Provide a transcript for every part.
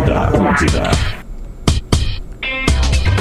Atlântida, Atlântida.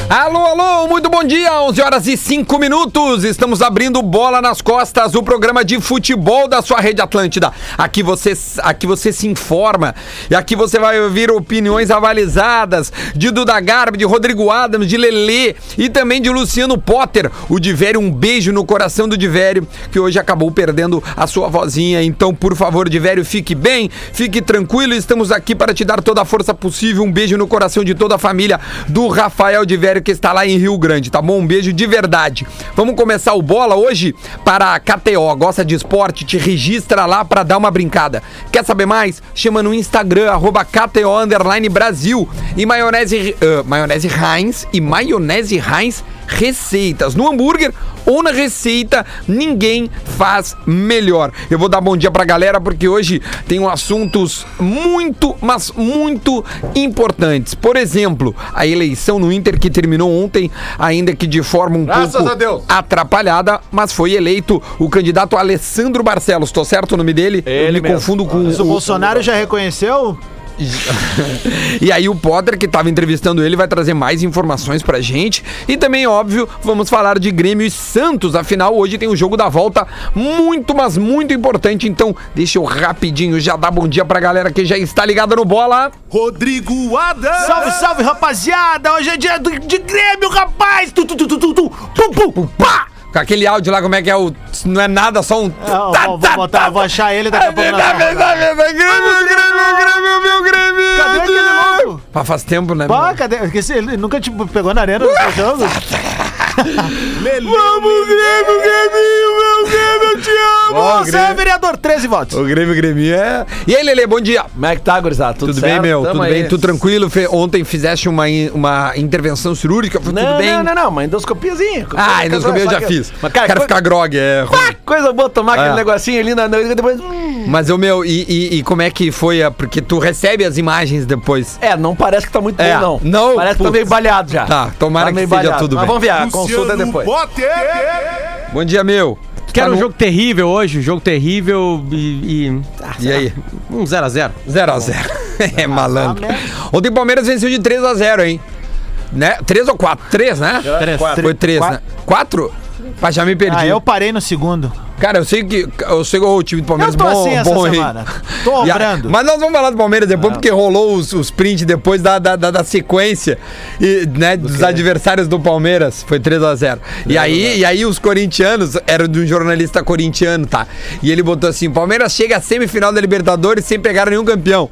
Alô, alô, muito bom dia, 11 horas e 5 minutos. Estamos abrindo bola nas costas, o programa de futebol da sua rede Atlântida. Aqui você, aqui você se informa e aqui você vai ouvir opiniões avalizadas de Duda Garbi, de Rodrigo Adams, de Lelê e também de Luciano Potter. O Divério, um beijo no coração do Divério, que hoje acabou perdendo a sua vozinha. Então, por favor, Divério, fique bem, fique tranquilo. Estamos aqui para te dar toda a força possível. Um beijo no coração de toda a família do Rafael Divério que está lá em Rio Grande, tá bom? Um beijo de verdade. Vamos começar o bola hoje para a KTO. Gosta de esporte? Te registra lá para dar uma brincada. Quer saber mais? Chama no Instagram, arroba KTO Brasil. E maionese, uh, maionese Heinz e maionese Heinz receitas. No hambúrguer ou na receita, ninguém faz melhor. Eu vou dar bom dia pra galera porque hoje tem assuntos muito, mas muito importantes. Por exemplo, a eleição no Inter que terminou ontem, ainda que de forma um Graças pouco a Deus. atrapalhada, mas foi eleito o candidato Alessandro Barcelos. Tô certo o nome dele? Eu Ele me mesmo. confundo com Mas o Bolsonaro já reconheceu? E aí o Potter, que estava entrevistando ele, vai trazer mais informações pra gente. E também, óbvio, vamos falar de Grêmio e Santos. Afinal, hoje tem o jogo da volta muito, mas muito importante. Então, deixa eu rapidinho já dar bom dia pra galera que já está ligada no bola. Rodrigo Adams. Salve, salve, rapaziada! Hoje é dia do- de Grêmio, rapaz! Tu, tu, tu, tu, tu, tu, pum, pum, pá! Com aquele áudio lá, como é que é o. Não é nada, só um. É, eu vou, vou botar, vou achar ele daqui a pouco. nós vamos- Grêmio, Grêmio, Grêmio, meu Grêmio! Cadê aquele louco? Pá, faz tempo, né? Pá, cadê? Ele nunca tipo, pegou na arena no seu jogo? Vamos, Grêmio, Grêmio, meu Grêmio, eu te amo! Ó, Você é vereador, 13 votos. O Grêmio, Grêmio é. E aí, Lele, bom dia. Como é que tá, gurizada? Tudo, Tudo, certo? bem, meu? Tamo tudo aí. bem? Tudo tranquilo? Fe- Ontem fizeste uma, in- uma intervenção cirúrgica, foi Não, tudo bem? não, não, não, uma endoscopiazinha. Ah, endoscopia eu já fiz. Mas, cara, ficar grog, é. ruim. Ah, coisa boa tomar É. aquele negocinho ali na na- depois. hum. Mas, o meu, e, e- e como é que foi? a- Porque tu recebe as imagens depois. É, não parece que tá muito É, bom, não. não, Parece que tá putz. meio baleado já. Tá, tomara Tá que meio baleado. tudo Mas bem. vamos ver, a consulta depois. Bom dia, meu. Tu Quero tá um no- jogo terrível hoje, jogo terrível e. e ah, E aí? um 0x0. 0x0. É malandro. Ontem o Palmeiras venceu de 3x0, hein? Né? 3 ou 4? 3, né? Três. Foi 3, né? 4? Mas já me perdi. Ah, eu parei no segundo. Cara, eu sei que eu sei que o time do Palmeiras Eu tô bom, assim essa bom, semana. Tô E a- obrando. Mas nós vamos falar do Palmeiras depois, porque rolou os, os prints depois da, da, da- da sequência e, né, dos adversários do Palmeiras. Foi 3x0. E aí, e aí os corintianos, era de um jornalista corintiano, tá? E ele botou assim: Palmeiras chega à semifinal da Libertadores sem pegar nenhum campeão.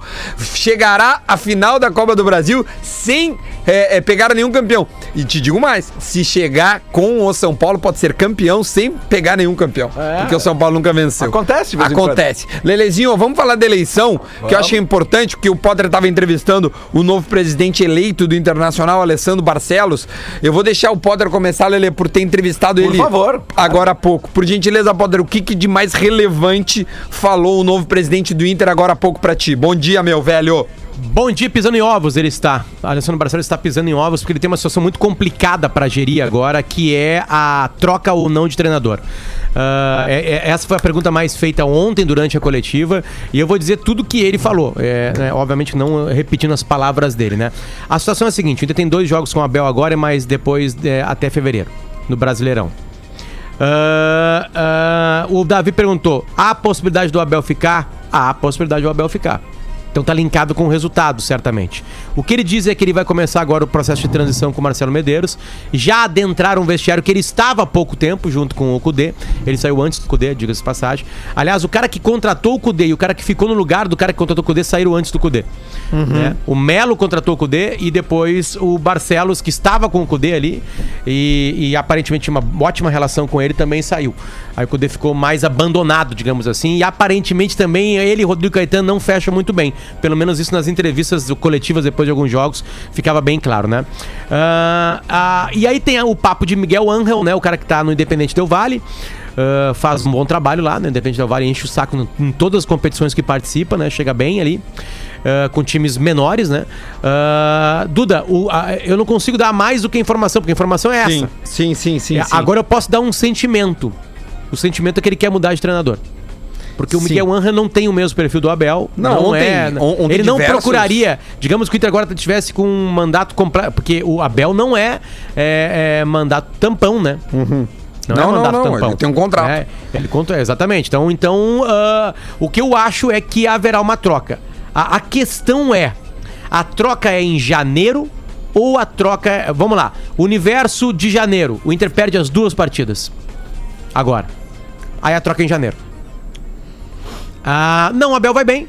Chegará à final da Copa do Brasil sem é, é, pegar nenhum campeão. E te digo mais: se chegar com o São Paulo, pode ser campeão sem pegar nenhum campeão. É. Porque o São Paulo nunca venceu. Acontece de vez. Acontece. Lelezinho, vamos falar da eleição, que eu achei importante, porque o Potter estava entrevistando o novo presidente eleito do Internacional, Alessandro Barcelos. Eu vou deixar o Potter começar, Lele, por ter entrevistado Por ele favor. agora há pouco. Por gentileza, Potter, o que, que de mais relevante falou o novo presidente do Inter agora há pouco pra ti? Bom dia, meu velho. Bom dia, pisando em ovos, ele está. Alessandro Barcelos está pisando em ovos porque ele tem uma situação muito complicada para gerir agora, que é a troca ou não de treinador. Ah, é- é- essa foi a pergunta mais feita ontem durante a coletiva e eu vou dizer tudo que ele falou. É, né, obviamente não repetindo as palavras dele, né? A situação é a seguinte: Inter tem dois jogos com o Abel agora, mas depois é, até fevereiro, no Brasileirão. Ah, ah, o Davi perguntou: há a possibilidade do Abel ficar? Há a possibilidade do Abel ficar. Então tá linkado com o resultado, certamente. O que ele diz é que ele vai começar agora o processo de transição com o Marcelo Medeiros. Já adentraram um vestiário que ele estava há pouco tempo junto com o Cudê. Ele saiu antes do Cudê, diga-se passagem. Aliás, o cara que contratou o Cudê e o cara que ficou no lugar do cara que contratou o Cudê saíram antes do Cudê. né? O Melo contratou o Cudê e depois o Barcelos, que estava com o Cudê ali e, e aparentemente tinha uma ótima relação com ele, também saiu. Aí o Cudê ficou mais abandonado, digamos assim, e aparentemente também ele e Rodrigo Caetano não fecham muito bem. Pelo menos isso nas entrevistas coletivas depois de alguns jogos ficava bem claro, né? Ah, ah, e aí tem o papo de Miguel Angel, né? O cara que tá no Independente Del Vale. Ah, faz um bom trabalho lá, né? Independente Del Vale enche o saco no- em todas as competições que participa, né? Chega bem ali. ah, com times menores, né? Ah, Duda, o- a- eu não consigo dar mais do que informação, porque a informação é essa. Sim, sim, sim, sim. É, sim. Agora eu posso dar um sentimento. O sentimento é que ele quer mudar de treinador. Porque o. Miguel Angel não tem o mesmo perfil do Abel. Não, Não, ontem- é. on- ontem ele não diversos- procuraria. Digamos que o Inter agora tivesse com um mandato completo. Porque o Abel não é, é, é mandato tampão, né? Não, Uhum. Não, não, não, ele tem um contrato. É, ele conta, exatamente. Então, então ah, o que eu acho é que haverá uma troca. A, a questão é: a troca é em janeiro ou a troca é. Vamos lá. Universo de janeiro. O Inter perde as duas partidas. Agora. Aí a troca é em janeiro. Ah, não, o Abel vai bem.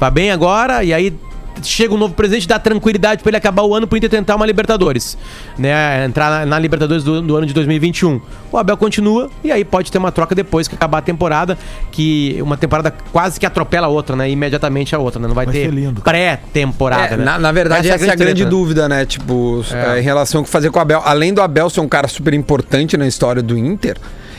Vai bem agora, e aí chega um novo presidente, dá tranquilidade pra ele acabar o ano pro Inter tentar uma Libertadores. Né? Entrar na, na Libertadores do, do ano de 2021. O Abel continua, e aí pode ter uma troca depois que acabar a temporada, que uma temporada quase que atropela a outra, né? Imediatamente a outra, né? Não vai, Vai ter pré-temporada, É, né? na, na verdade, essa, é a grande treta, né? dúvida, né? Tipo, É. é, em relação ao que fazer com o Abel. Além do Abel ser um cara super importante na história do Inter,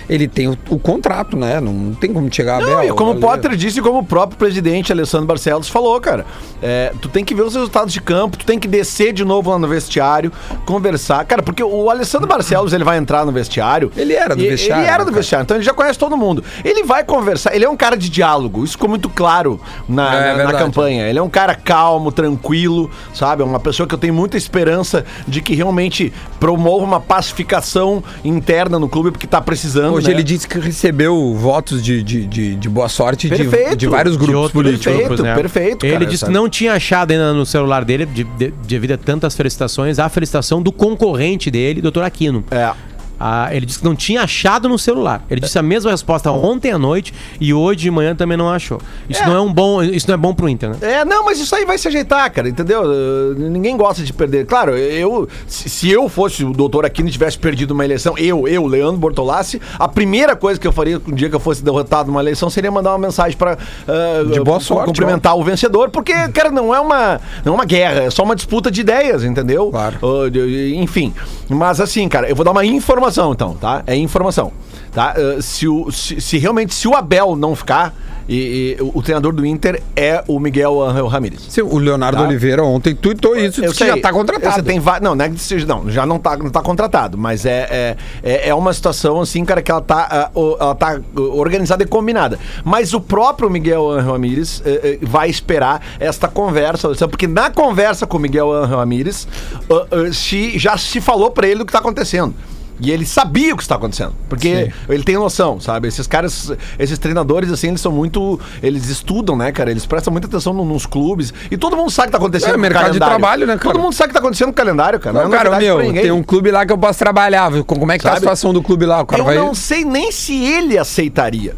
ele tem o, o contrato, né? Não tem como chegar a. Não, e como o ali. Potter disse, e como o próprio presidente Alessandro Barcelos falou, cara, é, tu tem que ver os resultados de campo, tu tem que descer de novo lá no vestiário, conversar. Cara, porque o Alessandro Barcelos, ele vai entrar no vestiário. Ele era do e- vestiário, Ele era né, do cara? vestiário, então ele já conhece todo mundo. Ele vai conversar, ele é um cara de diálogo, isso ficou muito claro na, É, na- na verdade. campanha. Ele é um cara calmo, tranquilo, sabe? É uma pessoa que eu tenho muita esperança de que realmente promova uma pacificação interna no clube, porque tá precisando. Hoje né? ele disse que recebeu votos de, de, de, de boa sorte de, de vários De grupos outros políticos. Perfeito, perfeito, Ele cara, disse sabe? que não tinha achado ainda no celular dele, de- de- devido a tantas felicitações, a felicitação do concorrente dele, Dr. Aquino. É. Ah, ele disse que não tinha achado no celular. Ele disse a mesma resposta ontem à noite e hoje de manhã também não achou. Isso É. não é um bom, isso não é bom pro Inter, né? É, não, mas isso aí vai se ajeitar, cara, entendeu? Uh, Ninguém gosta de perder. Claro, eu, se se eu fosse o doutor Aquino e tivesse perdido uma eleição, eu, eu, Leandro Bortolassi, a primeira coisa que eu faria um dia que eu fosse derrotado numa eleição seria mandar uma mensagem pra uh, De boa sorte, cumprimentar o vencedor, porque, cara, não é uma, não é uma guerra, é só uma disputa de ideias, entendeu? Claro. Uh, enfim, mas assim, cara, eu vou dar uma informação então, tá? É informação, tá? Uh, se, o, se, se realmente, se o Abel não ficar, e, e o, o treinador do Inter é o Miguel Angel Ramírez. Sim, o Leonardo Tá. Oliveira ontem tuitou isso, Eu disse que já tá contratado. Tem não, não é que seja, não, já não tá, não tá contratado, mas é, é, é, é uma situação assim, cara, que ela tá, ah, o- ela tá uh, organizada e combinada. Mas o próprio Miguel Angel Ramírez eh, eh, vai esperar esta conversa, porque na conversa com o Miguel Angel Ramírez ah, ah, se, já se falou pra ele do que tá acontecendo. E ele sabia o que está acontecendo. Porque ele tem noção, sabe? Esses caras, esses treinadores, assim, eles são muito. Eles estudam, né, cara? Eles prestam muita atenção no- nos clubes. E todo mundo sabe o que está acontecendo É, mercado de calendário. trabalho, né, cara? Todo mundo sabe o que está acontecendo com o calendário, cara. Não, é cara, novidade meu, pra ninguém. tem um clube lá que eu posso trabalhar. Como é que tá a Sabe? situação do clube lá? O cara Eu vai... não sei nem se ele aceitaria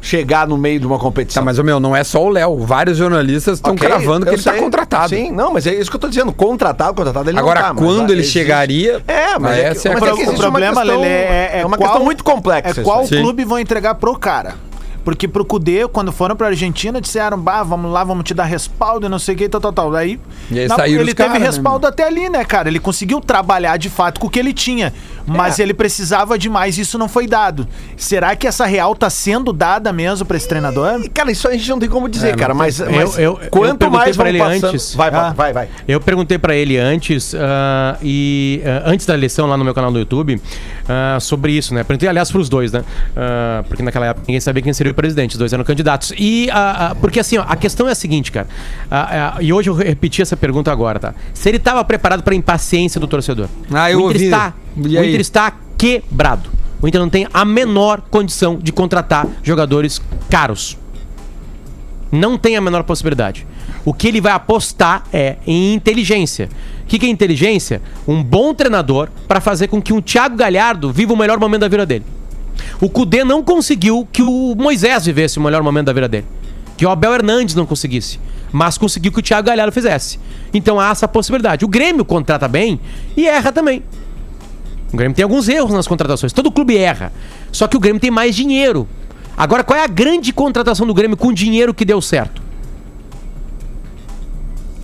chegar no meio de uma competição. Tá, mas, meu, não é só o Léo. Vários jornalistas estão Ok, cravando que eu ele tá sei. contratado. Sim, não, mas é isso que eu tô dizendo. Contratado, contratado, ele Agora, não tá. quando ah, ele existe- chegaria... É, mas, é, essa é mas questão. é que o problema, questão, Lelê, é, é uma qual- questão muito complexa. É qual clube vão entregar pro cara. Porque pro Cudê, quando foram pra Argentina, disseram, bah, vamos lá, vamos te dar respaldo e não sei o que, tal, tal, tal. Aí, E aí na- ele teve caras, né, respaldo até ali, né, cara? Ele conseguiu trabalhar de fato com o que ele tinha. Mas É. ele precisava de mais e isso não foi dado. Será que essa real tá sendo dada mesmo pra esse treinador? E, Cara, isso a gente não tem como dizer, É, cara, mas, Eu- mas eu- eu quanto perguntei mais pra ele passando... antes. Vai, vai, Ah. vai, vai. Eu perguntei pra ele antes, ah, e ah, antes da eleição lá no meu canal do YouTube, ah, sobre isso, né? Perguntei, aliás, pros dois, né? Porque naquela época ninguém sabia quem seria o presidente, os dois eram candidatos. E, porque assim, ó, a questão é a seguinte, cara, e hoje eu repeti essa pergunta agora, tá? Se ele tava preparado pra impaciência do torcedor. Ah, eu o Inter ouvi. está, E o? Inter está quebrado. O Inter não tem a menor condição de contratar jogadores caros. Não tem a menor possibilidade. O que ele vai apostar é em inteligência. O que, que é inteligência? Um bom treinador para fazer com que um Thiago Galhardo viva o melhor momento da vida dele. O Cudê não conseguiu que o Moisés vivesse o melhor momento da vida dele. Que o Abel Hernandes não conseguisse. Mas conseguiu que o Thiago Galhardo fizesse. Então há essa possibilidade. O Grêmio contrata bem e erra também. O Grêmio tem alguns erros nas contratações. Todo clube erra. Só que o Grêmio tem mais dinheiro. Agora, qual é a grande contratação do Grêmio com dinheiro que deu certo?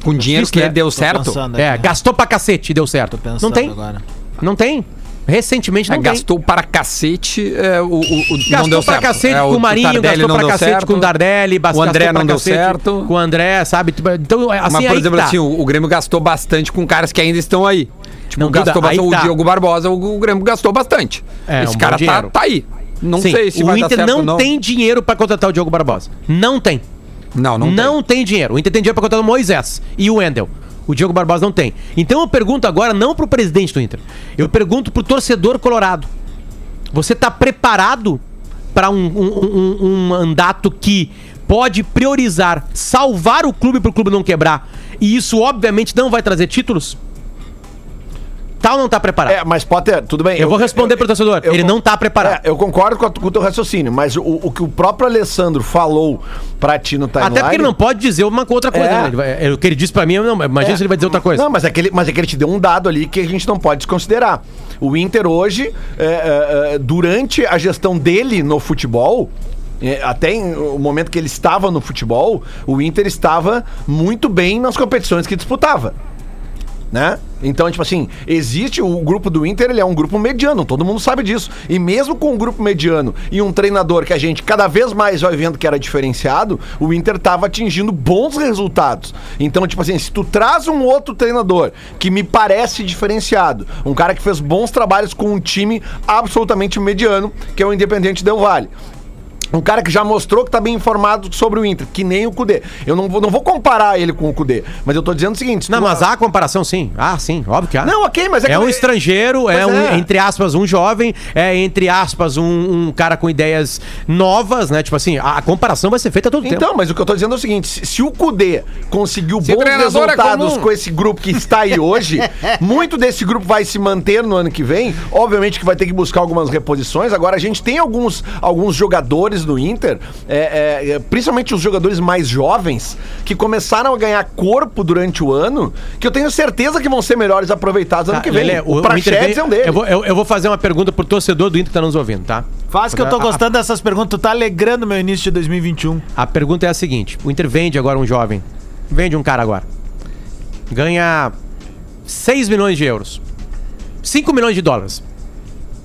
Com dinheiro Difícil, que né? deu certo. É, gastou pra cacete e deu certo. Não tem. agora. Não tem. Recentemente não É, tem. gastou para cacete. É, o, o, o- Gastou não deu pra certo. cacete É, com o Marinho, Tardelli gastou pra deu cacete certo. com o Dardelli, O André não deu certo. Com o André, sabe? Tipo, Então, assim, Mas, por exemplo, tá. assim, o, o Grêmio gastou bastante com caras que ainda estão aí. Tipo, Não, gastou Duda, bastante. tá. O Diogo Barbosa, o, Grêmio gastou bastante. É, Esse um cara tá, tá aí. Não Sim, sei se o vai dar Inter certo não, tem dinheiro pra contratar o Diogo Barbosa. Não tem. Não, não, Não, tem. dinheiro. O Inter tem dinheiro pra contratar o Moisés e o Wendel. O Diogo Barbosa não tem. Então eu pergunto agora não pro presidente do Inter. Eu pergunto pro torcedor colorado. Você tá preparado para um, um, um- um mandato que pode priorizar salvar o clube pro clube não quebrar? E isso obviamente não vai trazer títulos? Ou não tá preparado? É, mas Potter, tudo bem. eu, vou responder pro torcedor. eu- Ele não tá preparado. É, eu concordo com, a- com o teu raciocínio, mas o, o que o próprio Alessandro falou pra ti no timeline... Até porque ele não pode dizer uma outra coisa. É. né? Ele é, o que ele disse pra mim, eu não, imagina É. se ele vai dizer outra coisa. Não, mas é, que ele, mas é que ele te deu um dado ali que a gente não pode desconsiderar. O Inter hoje, é, é, é, durante a gestão dele no futebol, até em- o momento que ele estava no futebol, o Inter estava muito bem nas competições que disputava. Né? Então, tipo assim, existe o grupo do Inter, ele é um grupo mediano, todo mundo sabe disso. E mesmo com um grupo mediano e um treinador que a gente cada vez mais vai vendo que era diferenciado, o Inter tava atingindo bons resultados. Então, tipo assim, se tu traz um outro treinador que me parece diferenciado, um cara que fez bons trabalhos com um time absolutamente mediano, que é o Independente Del Vale. Um cara que já mostrou que tá bem informado sobre o Inter, que nem o Cudê. Eu não vou, não vou comparar ele com o Cudê, mas eu tô dizendo o seguinte: se Não, tu- mas há comparação sim. Ah, sim, óbvio que há. Não, ok, mas é é, que- um estrangeiro, é, Pois um, é. entre aspas, um jovem, é, entre aspas, um, um cara com ideias novas, né? Tipo assim, a, a comparação vai ser feita todo tempo. Então, mas o que eu tô dizendo é o seguinte: se, se o Cudê conseguiu Se bons é resultados comum. com esse grupo que está aí hoje, muito desse grupo vai se manter no ano que vem. Obviamente que vai ter que buscar algumas reposições. Agora, a gente tem alguns, alguns jogadores no Inter, é, é, é, principalmente os jogadores mais jovens, que começaram a ganhar corpo durante o ano, que eu tenho certeza que vão ser melhores aproveitados ano Tá, que vem. Lelê, o Inter Praxedes é um deles. Eu vou, eu, eu vou fazer uma pergunta pro torcedor do Inter que tá nos ouvindo, tá? Faz que eu tô gostando dessas perguntas. Tu tá alegrando meu início de 2021. A pergunta é a seguinte: o Inter vende agora um jovem. Vende um cara agora. Ganha 6 milhões de euros. 5 milhões de dólares.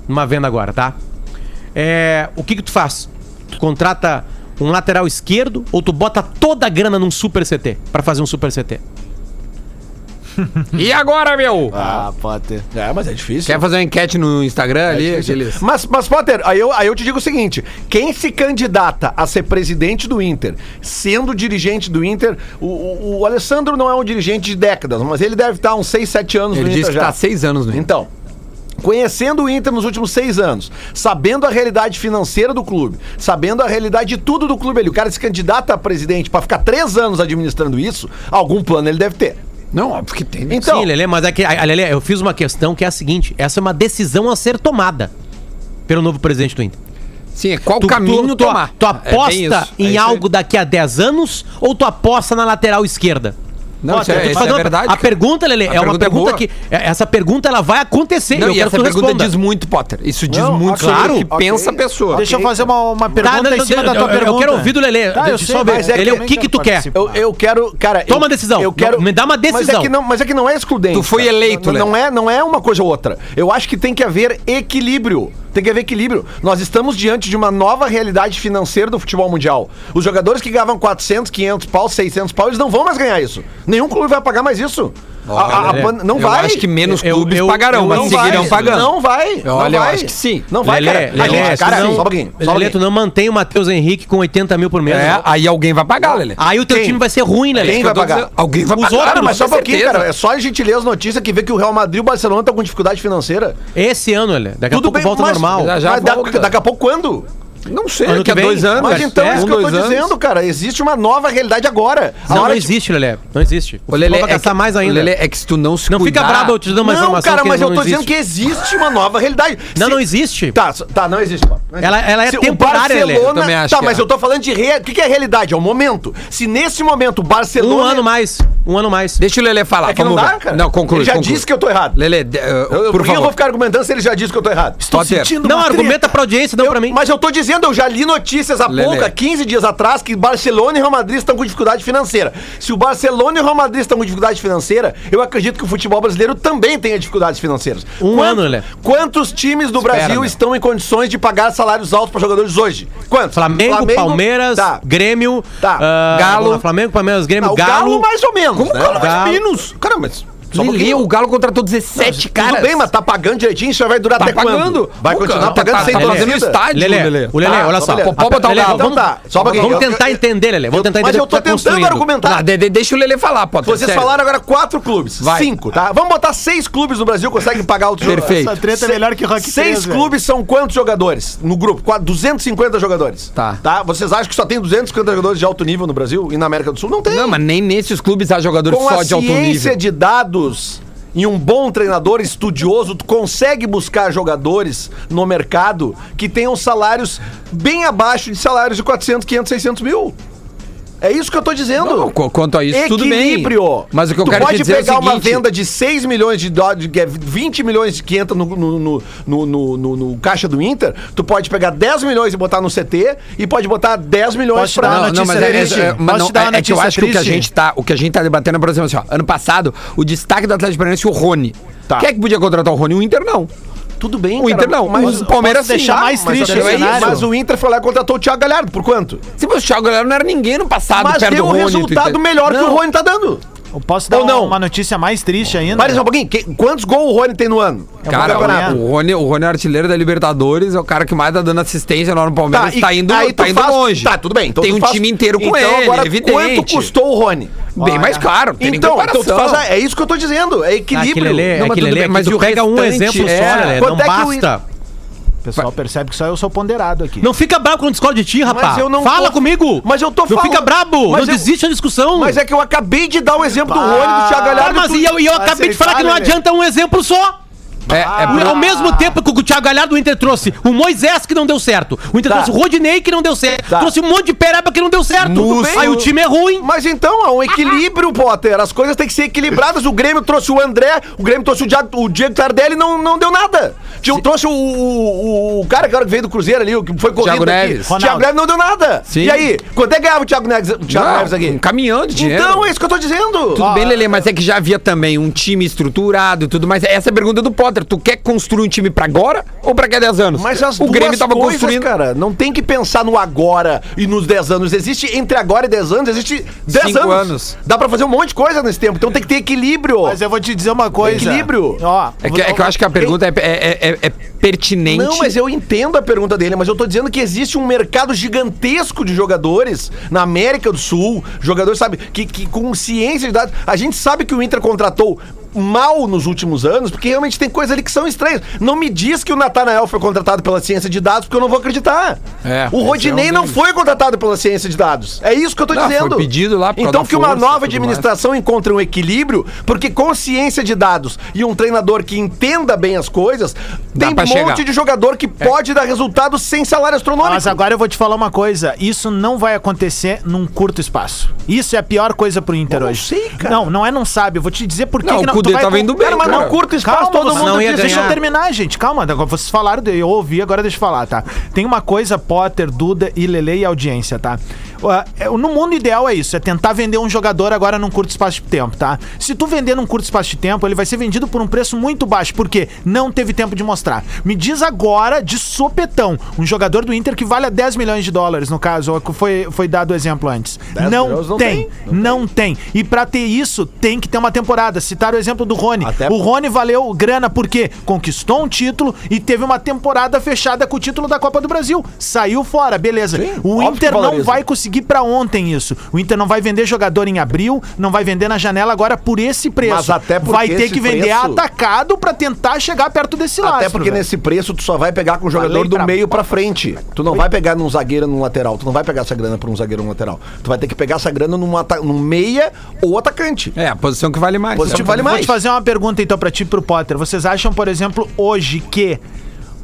Numa venda agora, tá? É, o que que tu faz? Tu contrata um lateral esquerdo ou tu bota toda a grana num super CT pra fazer um super CT? E agora, meu? Ah, pode ter. É, mas é difícil. Quer fazer uma enquete no Instagram ali? Aqueles... Mas, mas Potter, aí eu, aí eu te digo o seguinte: quem se candidata a ser presidente do Inter, sendo dirigente do Inter, o, o, o Alessandro não é um dirigente de décadas, mas ele deve estar uns 6, 7 anos Ele no disse Inter que já. tá há seis anos no Inter. Então. Conhecendo o Inter nos últimos seis anos, sabendo a realidade financeira do clube, sabendo a realidade de tudo do clube ali, o cara se candidata a presidente pra ficar três anos administrando isso, algum plano ele deve ter. Não, óbvio que tem. Então, Sim, Lelê, mas é que, a- Lelê, eu fiz uma questão que é a seguinte: essa é uma decisão a ser tomada pelo novo presidente do Inter. Sim, é qual Tu, caminho tu, tu, tomar. tu É bem aposta isso, é em aí. algo daqui a 10 anos ou tu aposta na lateral esquerda? Não, Ó, isso eu é- isso é uma- verdade, A pergunta, Lelê, A é uma pergunta é pergunta que. é- Essa pergunta ela vai acontecer. Não, eu e quero essa que tu pergunta responda. diz muito, Potter. Isso diz Não, muito claro, sobre o que ok. pensa a pessoa. Deixa eu fazer uma, uma Tá, pergunta não, em cima eu- da tua eu- pergunta. Eu quero ouvir do Lelê. Tá, eu Deixa eu sei, só ver. é Lelê, o que que tu quer? Eu, eu quero, cara. Toma eu- uma decisão. Eu quero. Não, me dá uma Mas é decisão. que não, mas é que não é excludente. Tu foi eleito, não, não é, não é uma coisa ou outra. Eu acho que tem que haver equilíbrio. Tem que haver equilíbrio. Nós estamos diante de uma nova realidade financeira do futebol mundial. Os jogadores que ganhavam 400, 500 pau, 600 pau, eles não vão mais ganhar isso. Nenhum clube vai pagar mais isso. A- a- a Lelê, não eu vai. acho que menos Eu- clubes eu- pagarão, eu mas seguirão vai, pagando. Não vai. não Olha, eu vai. acho que sim. Não vai, Lelê, cara. A Lelê, gente- cara, não, só um pouquinho. Só um Lelê, pouquinho. tu não mantém o Matheus Henrique com 80 mil por mês. É, não. aí alguém vai pagar, Lelê. Aí o teu Quem? time vai ser ruim, Lelê. Quem Eu vai pagar? dizendo, Alguém vai Os pagar. outros, Cara, mas só um pouquinho, certeza. cara. É só gentileza as notícias que vê que o Real Madrid e o Barcelona estão com dificuldade financeira. Esse ano, Lelê. Daqui a pouco volta normal. Daqui a pouco quando? Não sei, Ano que vem? dois anos. Mas então, é isso um, que eu tô anos. dizendo, cara. Existe uma nova realidade agora. A Não, não existe, Lelê. Não existe. O futebol vai é gastar que- mais ainda. Lelê, é que se tu não se Não fica cuidar- brabo, eu te dando Não, informação cara, mas eu tô não dizendo existe. que existe uma nova realidade. Não, Se- não existe. Tá, tá, não existe. Ela- ela é Se temporária. Barcelona... Eu também acho Tá, mas é. eu tô falando de... Re... O que que é realidade? É o momento. Se nesse momento o Barcelona... Um ano mais. Um ano mais. Deixa o Lelê falar. É que não dá, cara. Não, conclui. Ele já conclui. disse que eu tô errado. Lelê, de- uh, Eu, por por que eu favor. vou ficar argumentando se ele já disse que eu tô errado? Potter. Não, argumenta pra audiência, não Eu- pra mim. Mas eu tô dizendo, eu já li notícias há Lelê. pouco, há 15 dias atrás, que Barcelona e Real Madrid estão com dificuldade financeira. Se o Barcelona e o Real Madrid estão com dificuldade financeira, eu acredito que o futebol brasileiro também tenha dificuldades financeiras. Um ano, Lelê. Quantos times do Espera, Brasil meu. estão em condições de pagar salários altos para jogadores hoje? Quantos? Flamengo, Palmeiras, Tá. Grêmio, Tá. ah, Galo. Flamengo, Palmeiras, Grêmio, o Galo. Galo, mais ou menos. Como né? Galo. menos? Cara, mas... Só Lelê, pouquinho. o Galo contratou 17 caras. Tudo bem, mas tá pagando direitinho, isso vai durar Tá até pagando. quando? Vai Pô, continuar pagando tá, sem tá torcida? estádio, Lelê, Lelê. o Lelê, Tá, olha só. Pode botar o Galo. vamos, Então tá, só vamos Eu- tentar eu- entender, Lelê. Vamos Eu- tentar mas entender eu o que tô tá tentando construindo. argumentar. Tá, de- de- deixa o Lelê falar, pode. Vocês falaram agora quatro clubes. Vai. Cinco, tá? Vamos botar seis clubes no Brasil que conseguem pagar outros Perfeito. Essa treta é melhor que Rock Seis 3, velho. clubes são quantos jogadores no grupo? Quatro- 250 jogadores. Tá. tá. Vocês acham que só tem 250 jogadores de alto nível no Brasil e na América do Sul? Não tem. Não, mas nem nesses clubes há jogadores Com só a de alto ciência nível. de dados e um bom treinador estudioso, tu consegue buscar jogadores no mercado que tenham salários bem abaixo de salários de 400, 500, 600 mil. É isso que eu tô dizendo. Não, qu- quanto a isso, tudo bem. Equilíbrio. Mas o que eu tu quero pode dizer é o pegar uma seguinte- venda de 6 milhões de dólares, que é 20 milhões que entra no, no, no, no, no- no- no caixa do Inter, tu pode pegar 10 milhões e botar no CT e pode botar 10 milhões pra... Não, não, mas é, triste? é, é, mas não, te dar uma é, é que eu acho que o que a triste? gente tá, o que a gente tá debatendo, por exemplo, assim, ó, ano passado, o destaque do Atlético Paranaense é o Rony. Tá. Quem é que podia contratar o Rony? O Inter não. Tudo bem, O Inter não, mas o Palmeiras sim. deixar Ah, mais mas triste aí, cenário? Mas o Inter foi lá e contratou o Thiago Galhardo. Por quanto? Se o Thiago Galhardo não era ninguém no passado Mas perto deu do um resultado melhor que Não. o Rony tá dando. Eu posso dar Ou não? uma notícia mais triste ainda? Para só um pouquinho. que- quantos gols o Rony tem no ano? Cara, o Rony, o Rony é artilheiro da Libertadores, é o cara que mais tá dando assistência lá no Palmeiras, e tá indo, aí tá tu indo faz- longe. Tá, tudo bem. Então tem tu um faz- time inteiro com então, ele, agora, evidente. quanto custou o Rony? Bem mais caro, tem nem Então, então tu comparação. faz a- é isso que eu tô dizendo. É equilíbrio. Aquele Lelê, Não, mas aquele tudo Lelê, bem, mas mas tu o pega um restante exemplo é- só, Quanto não é que o basta. O pessoal percebe que só eu sou ponderado aqui. Não fica bravo quando discorda de ti, rapaz. não Fala tô- comigo. Mas eu tô Não falando- fica brabo. Mas não eu- desiste da discussão. Mas é que eu acabei de dar o exemplo do Ah, Rony, do Thiago Galhardo. mas tu- e eu, e eu acabei de falar que não adianta um exemplo só. É, é Ao mesmo tempo que o Thiago Galhardo, o Inter trouxe o Moisés, que não deu certo. O Inter Tá. trouxe o Rodinei, que não deu certo. Tá. Trouxe um monte de pereba que não deu certo. Tudo bem. Aí o time é ruim. Mas então, é um equilíbrio, Potter. As coisas têm que ser equilibradas. O Grêmio trouxe o André, o Grêmio trouxe o Diego, o Diego Tardelli e não, não deu nada. Tinha, trouxe o, o, o cara que veio do Cruzeiro ali, o que foi corrido Thiago aqui. Neves. Thiago Ronaldo. Neves não deu nada. Sim. E aí, quanto é que ganhava o Thiago Neves, o Thiago Não, Neves aqui? um caminhão de dinheiro. Então, é isso que eu tô dizendo. Tudo bem, Lelê, mas é que já havia também um time estruturado e tudo mais. Essa é a pergunta do Potter. Tu quer construir um time pra agora ou pra daqui a 10 anos? Mas as o Grêmio duas tava coisas, construindo. cara, não tem que pensar no agora e nos 10 anos. Existe entre agora e 10 anos, existe 10 Cinco anos. anos. Dá pra fazer um monte de coisa nesse tempo. Então tem que ter equilíbrio. Mas eu vou te dizer uma coisa. Equilíbrio. Ó, É que, é que eu acho que a pergunta é, é- é- é pertinente. Não, mas eu entendo a pergunta dele, mas eu tô dizendo que existe um mercado gigantesco de jogadores na América do Sul, jogadores, sabe, que, que com ciência de dados. A gente sabe que o Inter contratou mal nos últimos anos, porque realmente tem coisas ali que são estranhas. Não me diz que o Natanael foi contratado pela ciência de dados, porque eu não vou acreditar. É, o esse Rodinei é um não deles. foi contratado pela ciência de dados. É isso que eu tô Não, dizendo. foi pedido lá Então que uma força nova administração encontre um equilíbrio, porque com ciência de dados e um treinador que entenda bem as coisas, Dá tem um monte chegar. de jogador que pode dar resultado sem salário astronômico. Mas agora eu vou te falar uma coisa: isso não vai acontecer num curto espaço. Isso é a pior coisa pro Inter Eu não hoje. sei, cara. Não, não é não sabe. Eu vou te dizer por que Não, que o Cudê tava indo bem, Cara, mas cara. não curto espaço, Calma, todo mundo não diz. Deixa eu terminar, gente. Calma, agora vocês falaram, eu ouvi, agora deixa eu falar, tá? Tem uma coisa, Potter, Duda e Lele e audiência, tá? Uh, é, No mundo ideal é isso, é tentar vender um jogador agora num curto espaço de tempo, tá? Se tu vender num curto espaço de tempo, ele vai ser vendido por um preço muito baixo, porque não teve tempo de mostrar. Me diz agora, de sopetão, um jogador do Inter que vale a 10 milhões de dólares, no caso, que foi, foi dado o exemplo antes. 10 Não, milhões não tem, tem, não tem. E pra ter isso, tem que ter uma temporada. Citaram o exemplo do Rony. Até- O Rony valeu grana porque conquistou um título e teve uma temporada fechada com o título da Copa do Brasil. Saiu fora, beleza. Sim, o Inter não vai conseguir pra ontem isso. O Inter não vai vender jogador em abril, não vai vender na janela agora por esse preço. Mas até porque vai ter que vender preço- atacado pra tentar chegar perto desse lado. Até porque nesse preço tu só vai pegar com o jogador Falei do pra- meio pra frente. Tu não vai pegar num zagueiro num lateral. Tu não vai pegar essa grana por um zagueiro num lateral. Tu vai ter que pegar essa grana num, ata- num meia ou atacante. É, a posição que vale mais. Posição que vale Vou te fazer uma pergunta então pra ti e pro Potter. Vocês acham, por exemplo, hoje que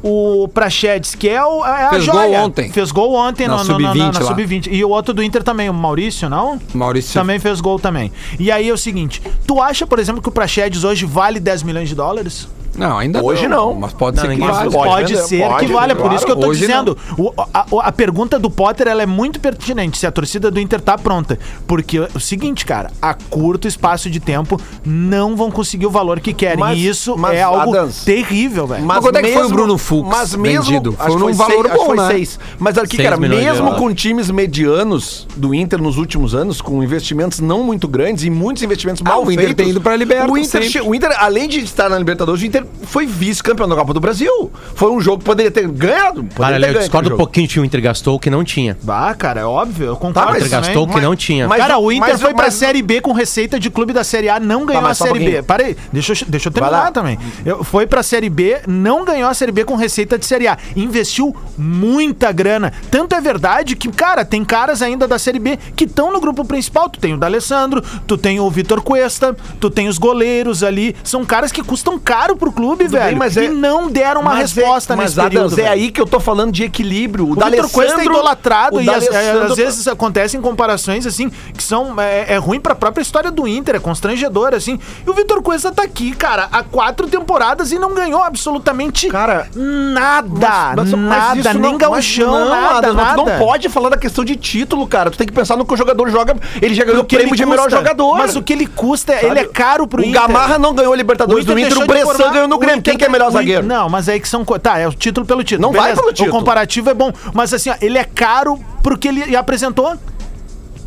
o Prachedes, que é, o, é a Fez joia, gol ontem. Fez gol ontem Na no, no, no, sub-20 na lá. sub-20. E o outro do Inter também, o Maurício, não? Maurício. Também fez gol também. E aí é o seguinte, tu acha, por exemplo, que o Prachedes hoje vale 10 milhões de dólares? Não, ainda Hoje não. Mas pode Não, ser que vale. pode Pode, vender, ser pode, que valha, por claro. isso que eu tô dizendo. O- a, a pergunta do Potter ela é muito pertinente, se a torcida do Inter tá pronta. Porque é o seguinte, cara, a curto espaço de tempo não vão conseguir o valor que querem. Mas- e isso mas, é algo Adams, terrível, velho. Mas quanto é que foi o Bruno Fux Mas mesmo, vendido? acho Foi que num valor seis, bom, foi né? seis. Mas aqui, Seis cara, mesmo com times medianos do Inter nos últimos anos, com investimentos não muito grandes e muitos investimentos Ah, mal o Inter feitos, tem ido pra Liberta o Inter, sempre. che- o Inter, além de estar na Libertadores, o Inter foi vice-campeão da Copa do Brasil. Foi um jogo que poderia ter ganhado. Poderia Para, ter Léo, eu ganho discordo um pouquinho que o Inter gastou o que não tinha. Ah, cara, é óbvio, eu Tá, concordo mas Inter também. gastou o que mas- não tinha. mas- cara, o Inter mas- foi pra mas- Série B com receita de clube da Série A, não ganhou mas a só um Série B. Para aí, deixa eu, deixa eu terminar também. Eu, foi pra Série B, não ganhou a Série B com receita de Série A. Investiu muita grana. Tanto é verdade que, cara, tem caras ainda da Série B que estão no grupo principal. Tu tem o D'Alessandro, tu tem o Vitor Cuesta, tu tem os goleiros ali. São caras que custam caro pro clube, Tudo bem, velho. mas e é- não deram uma Mas resposta é, nesse mas, período. Adams, é velho. aí que eu tô falando de equilíbrio. O, O Vitor Cuesta é idolatrado o e às, D'Alessandro- às vezes acontecem comparações assim que são é, é ruim pra própria história do Inter, é constrangedor assim. E o Vitor Cuesta tá aqui, cara, há quatro temporadas e não ganhou absolutamente Cara, nada, Mas- mas nada, nem não- gauchão, não, nada, Adams, nada. Tu não pode falar da questão de título, cara. Tu tem que pensar no que o jogador joga. Ele já ganhou o prêmio de melhor jogador. Mas o que ele custa, Sabe? ele é caro pro o Inter. Gamarra não ganhou a Libertadores do Inter, deixou o de Bressan formar- ganhou no Grêmio. Inter- Quem que é melhor Inter- zagueiro? Não, mas aí que são. Tá, é o título pelo título. Não vai pelo título. O comparativo é bom. Mas assim, ó, ele é caro porque ele apresentou.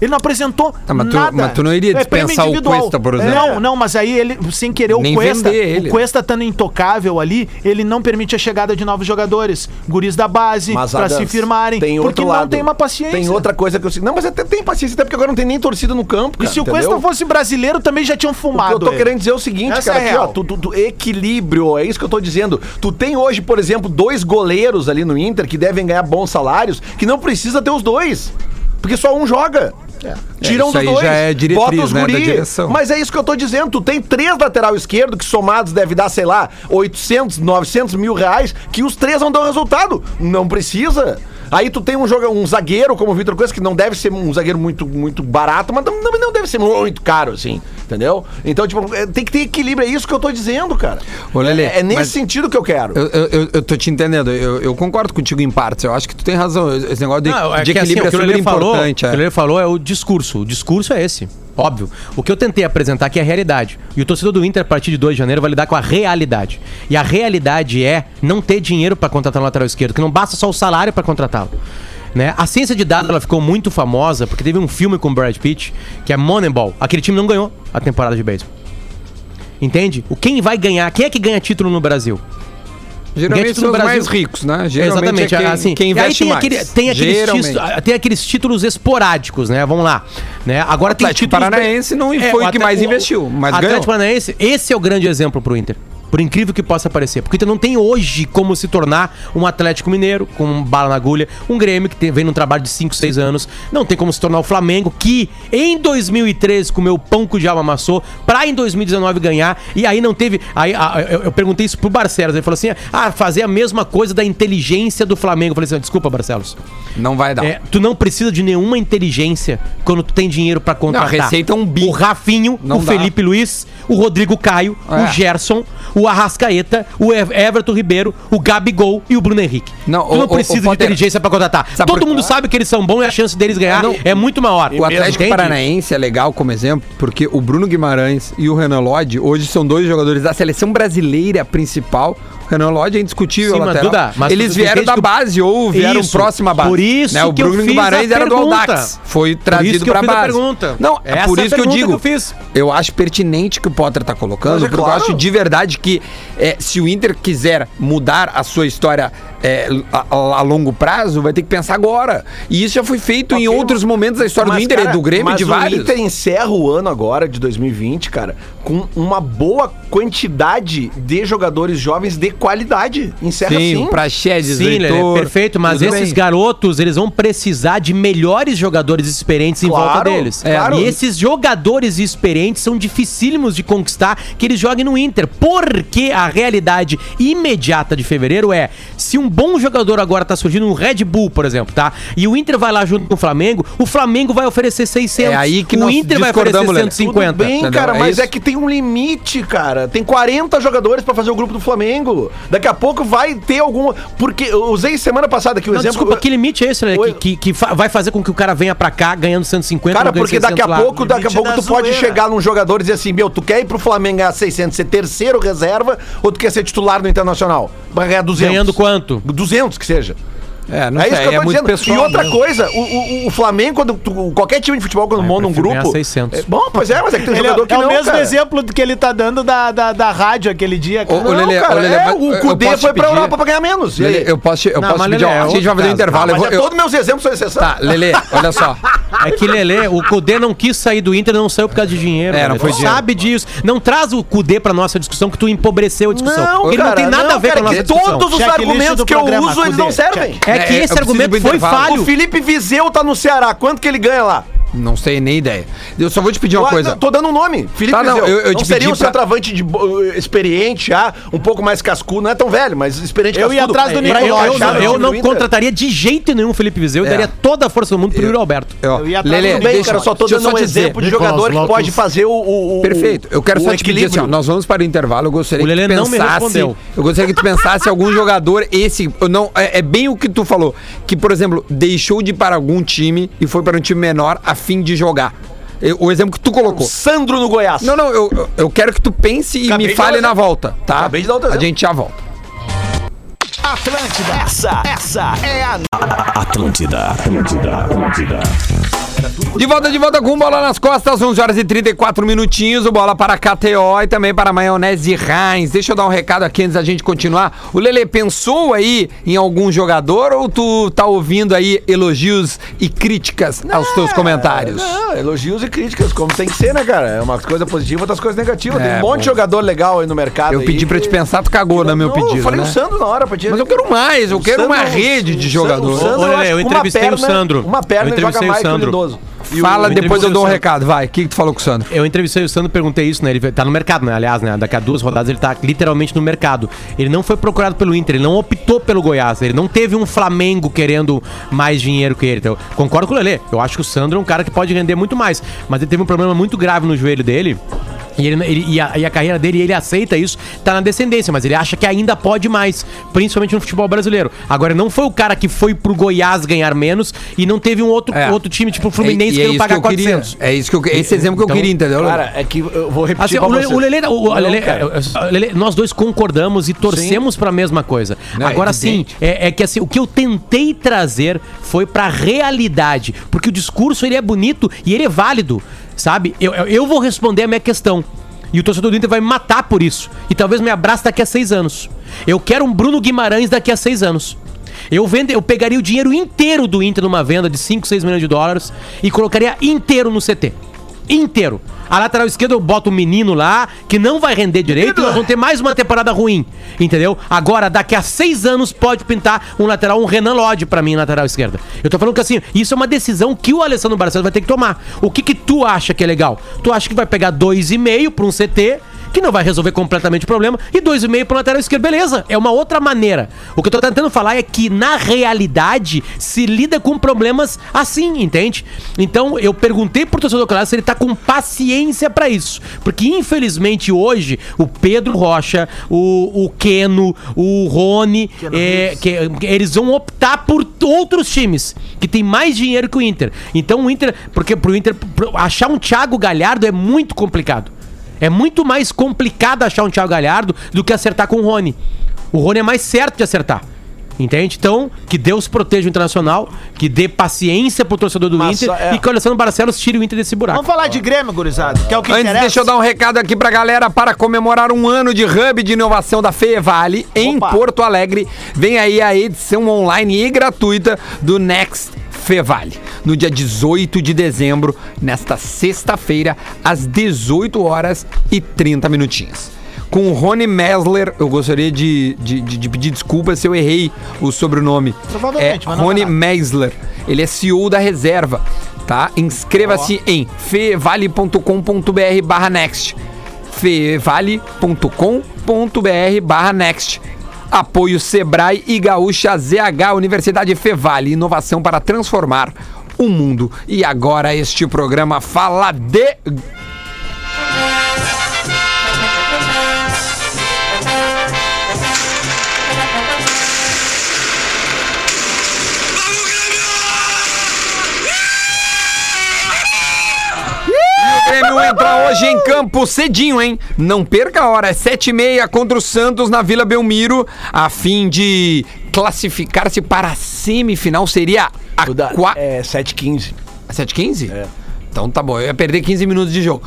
Ele não apresentou Tá, mas tu- nada. mas tu não iria É dispensar o individual. Cuesta, por exemplo? Não, não, mas aí ele, sem querer, o Nem Cuesta, vender ele. o Cuesta estando intocável ali, ele não permite a chegada de novos jogadores, guris da base, Mas, pra Adams, se firmarem, tem porque outro não lado. tem uma paciência. Tem outra coisa que eu sei. Não, mas até tem paciência, até porque agora não tem nem torcida no campo, E cara. se o entendeu? Cuesta fosse brasileiro, também já tinham O que fumado. eu tô ele. querendo dizer é o seguinte, Essa cara, é aqui, ó, tu, tu- tu- equilíbrio, é isso que eu tô dizendo. Tu tem hoje, por exemplo, dois goleiros ali no Inter que devem ganhar bons salários, que não precisa ter os dois. Porque só um joga. Tira um isso dos aí dois. já é diretriz, bota os né, da guri. direção. Mas é isso que eu tô dizendo. Tu tem três lateral esquerdo que somados deve dar, sei lá, 800, 900 mil reais, que os três não dão resultado. Não precisa. Aí tu tem um, joga, um zagueiro como o Vitor Coelho, que não deve ser um zagueiro muito, muito barato, mas também não deve ser muito caro, assim. Entendeu? Então, tipo, é, tem que ter equilíbrio. É isso que eu tô dizendo, cara. Ô, Lelê, é, é nesse sentido que eu quero. Eu, eu, eu- tô te entendendo, eu, eu concordo contigo em partes. Eu acho que tu tem razão. Esse negócio de, Não, é de que, assim, equilíbrio o é super falou, importante. o que o é. Lelê falou é o discurso. O discurso é esse. Óbvio. O que eu tentei apresentar aqui é a realidade. E o torcedor do Inter, a partir de 2 de janeiro, vai lidar com a realidade. E a realidade é não ter dinheiro para contratar no lateral esquerdo, que não basta só o salário para contratá-lo. Né? A ciência de dados ela ficou muito famosa porque teve um filme com o Brad Pitt, que é Moneyball. Aquele time não ganhou a temporada de beisebol. Entende? O quem vai ganhar? Quem é que ganha título no Brasil? Geralmente são os no mais Brasil. ricos, né? Geralmente Exatamente, é quem, assim. quem investe tem, mais. aquele- tem aqueles, títulos, tem aqueles títulos esporádicos, né? Vamos lá. Né? Agora tem títulos. Paranaense não foi o que mais investiu, mas Atlético ganhou. Paranaense, esse é o grande exemplo pro Inter. Por incrível que possa parecer. Porque Inter não tem hoje como se tornar um Atlético Mineiro, com um bala na agulha, um Grêmio que tem- vem num trabalho de 5, 6 anos. Não tem como se tornar o Flamengo, que em 2013 comeu pão que o diabo amassou, pra em 2019 ganhar. E aí não teve. Aí, a- eu, eu perguntei isso pro Barcelos. Ele falou assim: ah, fazer a mesma coisa da inteligência do Flamengo. Eu falei assim: desculpa, Barcelos. Não vai dar. É, tu não precisa de nenhuma inteligência quando tu tem dinheiro pra contratar. Não, receita é um bi. O Rafinho, Não o dá. Felipe Luiz, o Rodrigo Caio, É. o Gerson, o Arrascaeta, o Ev- Everton Ribeiro, o Gabigol e o Bruno Henrique. Não, tu o- não o- precisa o de Potter- inteligência pra contratar. Sabe Todo por- mundo sabe que eles são bons e a chance deles ganhar Não. é muito maior. O Atlético? Paranaense é legal como exemplo, porque o Bruno Guimarães e o Renan Lodge hoje são dois jogadores da seleção brasileira principal. Renan Lodge é indiscutível Sim, mas. Duda, mas Eles vieram da base ou vieram Isso, próximo à base. por isso né? O que Bruno Guimarães era do. Audax. Foi trazido isso que eu pra fiz a base. pergunta. Não, é Essa por é isso que eu digo. que eu eu acho pertinente que o Potter tá colocando, Mas é porque claro. eu acho de verdade que é, se o Inter quiser mudar a sua história é, a, a- longo prazo, vai ter que pensar agora. E isso já foi feito em Ok, outros momentos da história do Mas, Inter e cara, do Grêmio mas de o vários. Inter encerra o ano agora, de 2020, cara, com uma boa quantidade de jogadores jovens de qualidade. Encerra Sim, assim. o Praxedes, Sim, Lelê, Heitor, perfeito, mas tudo esses bem. garotos, eles vão precisar de melhores jogadores experientes em Claro, volta deles. é. claro. E esses jogadores experientes são dificílimos de conquistar que eles joguem no Inter, porque a realidade imediata de fevereiro é, se um bom jogador agora tá surgindo no Red Bull, por exemplo, tá? E o Inter vai lá junto com o Flamengo, o Flamengo vai oferecer 600, É aí que o Inter vai oferecer discordamos, Lelê. 150. Tudo bem, entendeu? cara, É mas isso. é que tem um limite, cara. Tem 40 jogadores pra fazer o grupo do Flamengo. Daqui a pouco vai ter algum. Porque eu usei semana passada aqui o Não, exemplo. desculpa, que limite é esse, Oi. que, que, que vai fazer com que o cara venha pra cá ganhando 150 Cara, porque daqui a 600 lá? pouco, daqui a pouco tu pode zoeira. chegar num jogador e dizer assim, meu, tu quer ir pro Flamengo ganhar 600, ser terceiro reserva, ou tu quer ser titular no Internacional? Vai ganhar 200. Ganhando quanto? 200 que seja. É, não é sei, isso que eu é tô muito dizendo. pessoal. e outra mesmo. coisa, o, o- o Flamengo, quando tu- qualquer time de futebol, quando Ah, monta um prefiro ganhar grupo. 600. É, bom, pois é, mas é que tem Ele é, jogador que é não, o mesmo cara. exemplo que ele tá dando da, da, da rádio aquele dia. cara. Ô, Não, Lelê, cara, ô, Lelê, é, mas o eu Cudê posso foi pra pedir- Europa pra ganhar menos. E aí? Lelê, eu posso, eu Não, posso mas, pedir, Lelê, ó, é a gente vai fazer um intervalo. Eu mas vou, é eu- todos meus exemplos são exceção. Tá, Lelê, olha só. É que, Lelê, o Cudê não quis sair do Inter, não saiu por causa de dinheiro. É, não Lelê. foi Tu dinheiro. sabe disso. Não traz o Cudê pra nossa discussão, que tu empobreceu a discussão. Não, Ele cara, não tem nada não, a ver cara, com a nossa discussão. Todos os Checklist argumentos que eu programa, uso, eles Cudê. não servem. É que É, eu esse argumento foi falho. O Felipe Vizeu tá no Ceará. Quanto que ele ganha lá? Não sei nem ideia. Eu só vou te pedir uma Eu- coisa. Tô dando um nome. Felipe Tá, não, Vizeu. eu- eu não seria um pra- centroavante de, bo- experiente, ah, um pouco mais cascudo. Não é tão velho, mas experiente Eu ia cascudo. atrás do Pra Nicolau, Eu, eu encaixar não, eu não contrataria de jeito nenhum o Felipe Viseu. Eu É. daria toda a força do mundo pro Yuri Alberto. Ó, Eu ia atrás Lelê, do bem, deixa- cara, eu só tô dando um te dizer. exemplo de Nicolas jogador que pode fazer o, o- o- Perfeito. Eu quero o só te pedir assim, ó, nós vamos para o intervalo. Eu gostaria O que tu não pensasse. Eu gostaria que tu pensasse algum jogador esse, eu não é, é bem o que tu falou, que por exemplo, deixou de ir para algum time e foi para um time menor a fim de jogar. Eu- o exemplo que tu colocou. Sandro no Goiás. Não, não, eu, eu- quero que tu pense e Acabei me fale na volta, tá? Acabei de dar outro A exemplo. gente já volta. Atlântida. Essa, essa é a Atlântida. Atlântida. Atlântida. De volta, de volta com bola nas costas, 11 horas e 34 minutinhos. O bola para KTO e também para Maionese Heinz. Deixa eu dar um recado aqui antes da gente continuar. O Lele pensou aí em algum jogador ou tu tá ouvindo aí elogios e críticas aos teus comentários? Não, elogios e críticas, como tem que ser, né, cara? É uma coisa positiva, outras coisas negativas. É, tem um monte bom. de jogador legal aí no mercado. Eu aí pedi pra te pensar, tu cagou no meu Não, pedido, Eu falei né? o Sandro na hora, pra te Mas eu quero mais, eu O quero uma Sandro- rede de o jogadores. Sandro, Ô, eu Lelê, eu uma entrevistei o perna- Sandro. Uma perna Eu joga entrevistei o mais que o Sandro. E Fala, eu depois eu dou um Sandro. recado. Vai, o que, que tu falou com o Sandro? Eu entrevistei o Sandro perguntei isso, né? Ele tá no mercado, né? Aliás, né? Daqui a duas rodadas ele tá literalmente no mercado. Ele não foi procurado pelo Inter, ele não optou pelo Goiás, ele não teve um Flamengo querendo mais dinheiro que ele. Então, concordo com o Lelê. Eu acho que o Sandro é um cara que pode render muito mais. Mas ele teve um problema muito grave no joelho dele. E, ele, ele- e, a, e a carreira dele, ele aceita isso, tá na descendência, mas ele acha que ainda pode mais, principalmente no futebol brasileiro. Agora, não foi o cara que foi pro Goiás ganhar menos e não teve um outro, É. outro time, tipo o Fluminense, É- e que é não pagar eu queria. 400. É isso que eu, esse exemplo que eu Então, queria, entendeu? Cara, é que eu vou repetir Assim, pra o, Le- vocês. o Lelê, o, Não, cara. o nós dois concordamos e torcemos pra mesma coisa. Não, é Agora sim, é, é que assim, o que eu tentei trazer foi pra realidade, porque o discurso ele é bonito e ele é válido, sabe? Eu, eu, vou responder a minha questão. E o torcedor do Inter vai me matar por isso. E talvez me abrace daqui a seis anos. Eu quero um Bruno Guimarães daqui a seis anos. Eu, vende, eu pegaria o dinheiro inteiro do Inter numa venda de 5, 6 milhões de dólares e colocaria inteiro no CT. Inteiro. A lateral esquerda eu boto um menino lá que não vai render direito e nós vamos ter mais uma temporada ruim. Entendeu? Agora, daqui a seis anos, pode pintar um lateral, um Renan Lodge pra mim, lateral esquerda. Eu tô falando que assim, isso é uma decisão que o Alessandro Barcelos vai ter que tomar. O que que tu acha que é legal? Tu acha que vai pegar 2,5 pra um CT que não vai resolver completamente o problema, e 2,5 pro lateral esquerdo, beleza, é uma outra maneira. O que eu tô tentando falar é que, na realidade, se lida com problemas assim, entende? Então, eu perguntei pro torcedor claro se ele tá com paciência pra isso, porque infelizmente hoje, o Pedro Rocha, o, o Keno, o Rony, é, que, eles vão optar por outros times, que tem mais dinheiro que o Inter. Então, o Inter, porque pro Inter, pro- achar um Thiago Galhardo é muito complicado. É muito mais complicado achar um Thiago Galhardo do que acertar com o Rony. O Rony é mais certo de acertar. Entende? Então, que Deus proteja o Internacional, que dê paciência pro torcedor do Mas, Inter é- e que o Alessandro Barcelos tire o Inter desse buraco. Vamos falar de Grêmio, gurizada, que é o que Antes, interessa. deixa eu dar um recado aqui pra galera para comemorar um ano de hub de inovação da Fevale em Opa. Porto Alegre. Vem aí a edição online e gratuita do Next Fevale. No dia 18 de dezembro, nesta sexta-feira, às 18 horas e 30 minutinhos. com o Rony Mesler. Eu gostaria de, de, de- de pedir desculpas se eu errei o sobrenome. Provavelmente, é Rony. Mesler. Ele é CEO da reserva, tá? Inscreva-se em fevale.com.br barra next. fevale.com.br barra next. Apoio Sebrae e Gaúcha ZH Universidade Fevale. Inovação para transformar o mundo. E agora este programa fala de... O Grêmio entra hoje em campo cedinho, hein? Não perca a hora, é sete e meia contra o Santos na Vila Belmiro, a fim de classificar-se para a semifinal. Seria a da- qua... É 7h15. 7h15? É. Então tá bom, eu ia perder 15 minutos de jogo.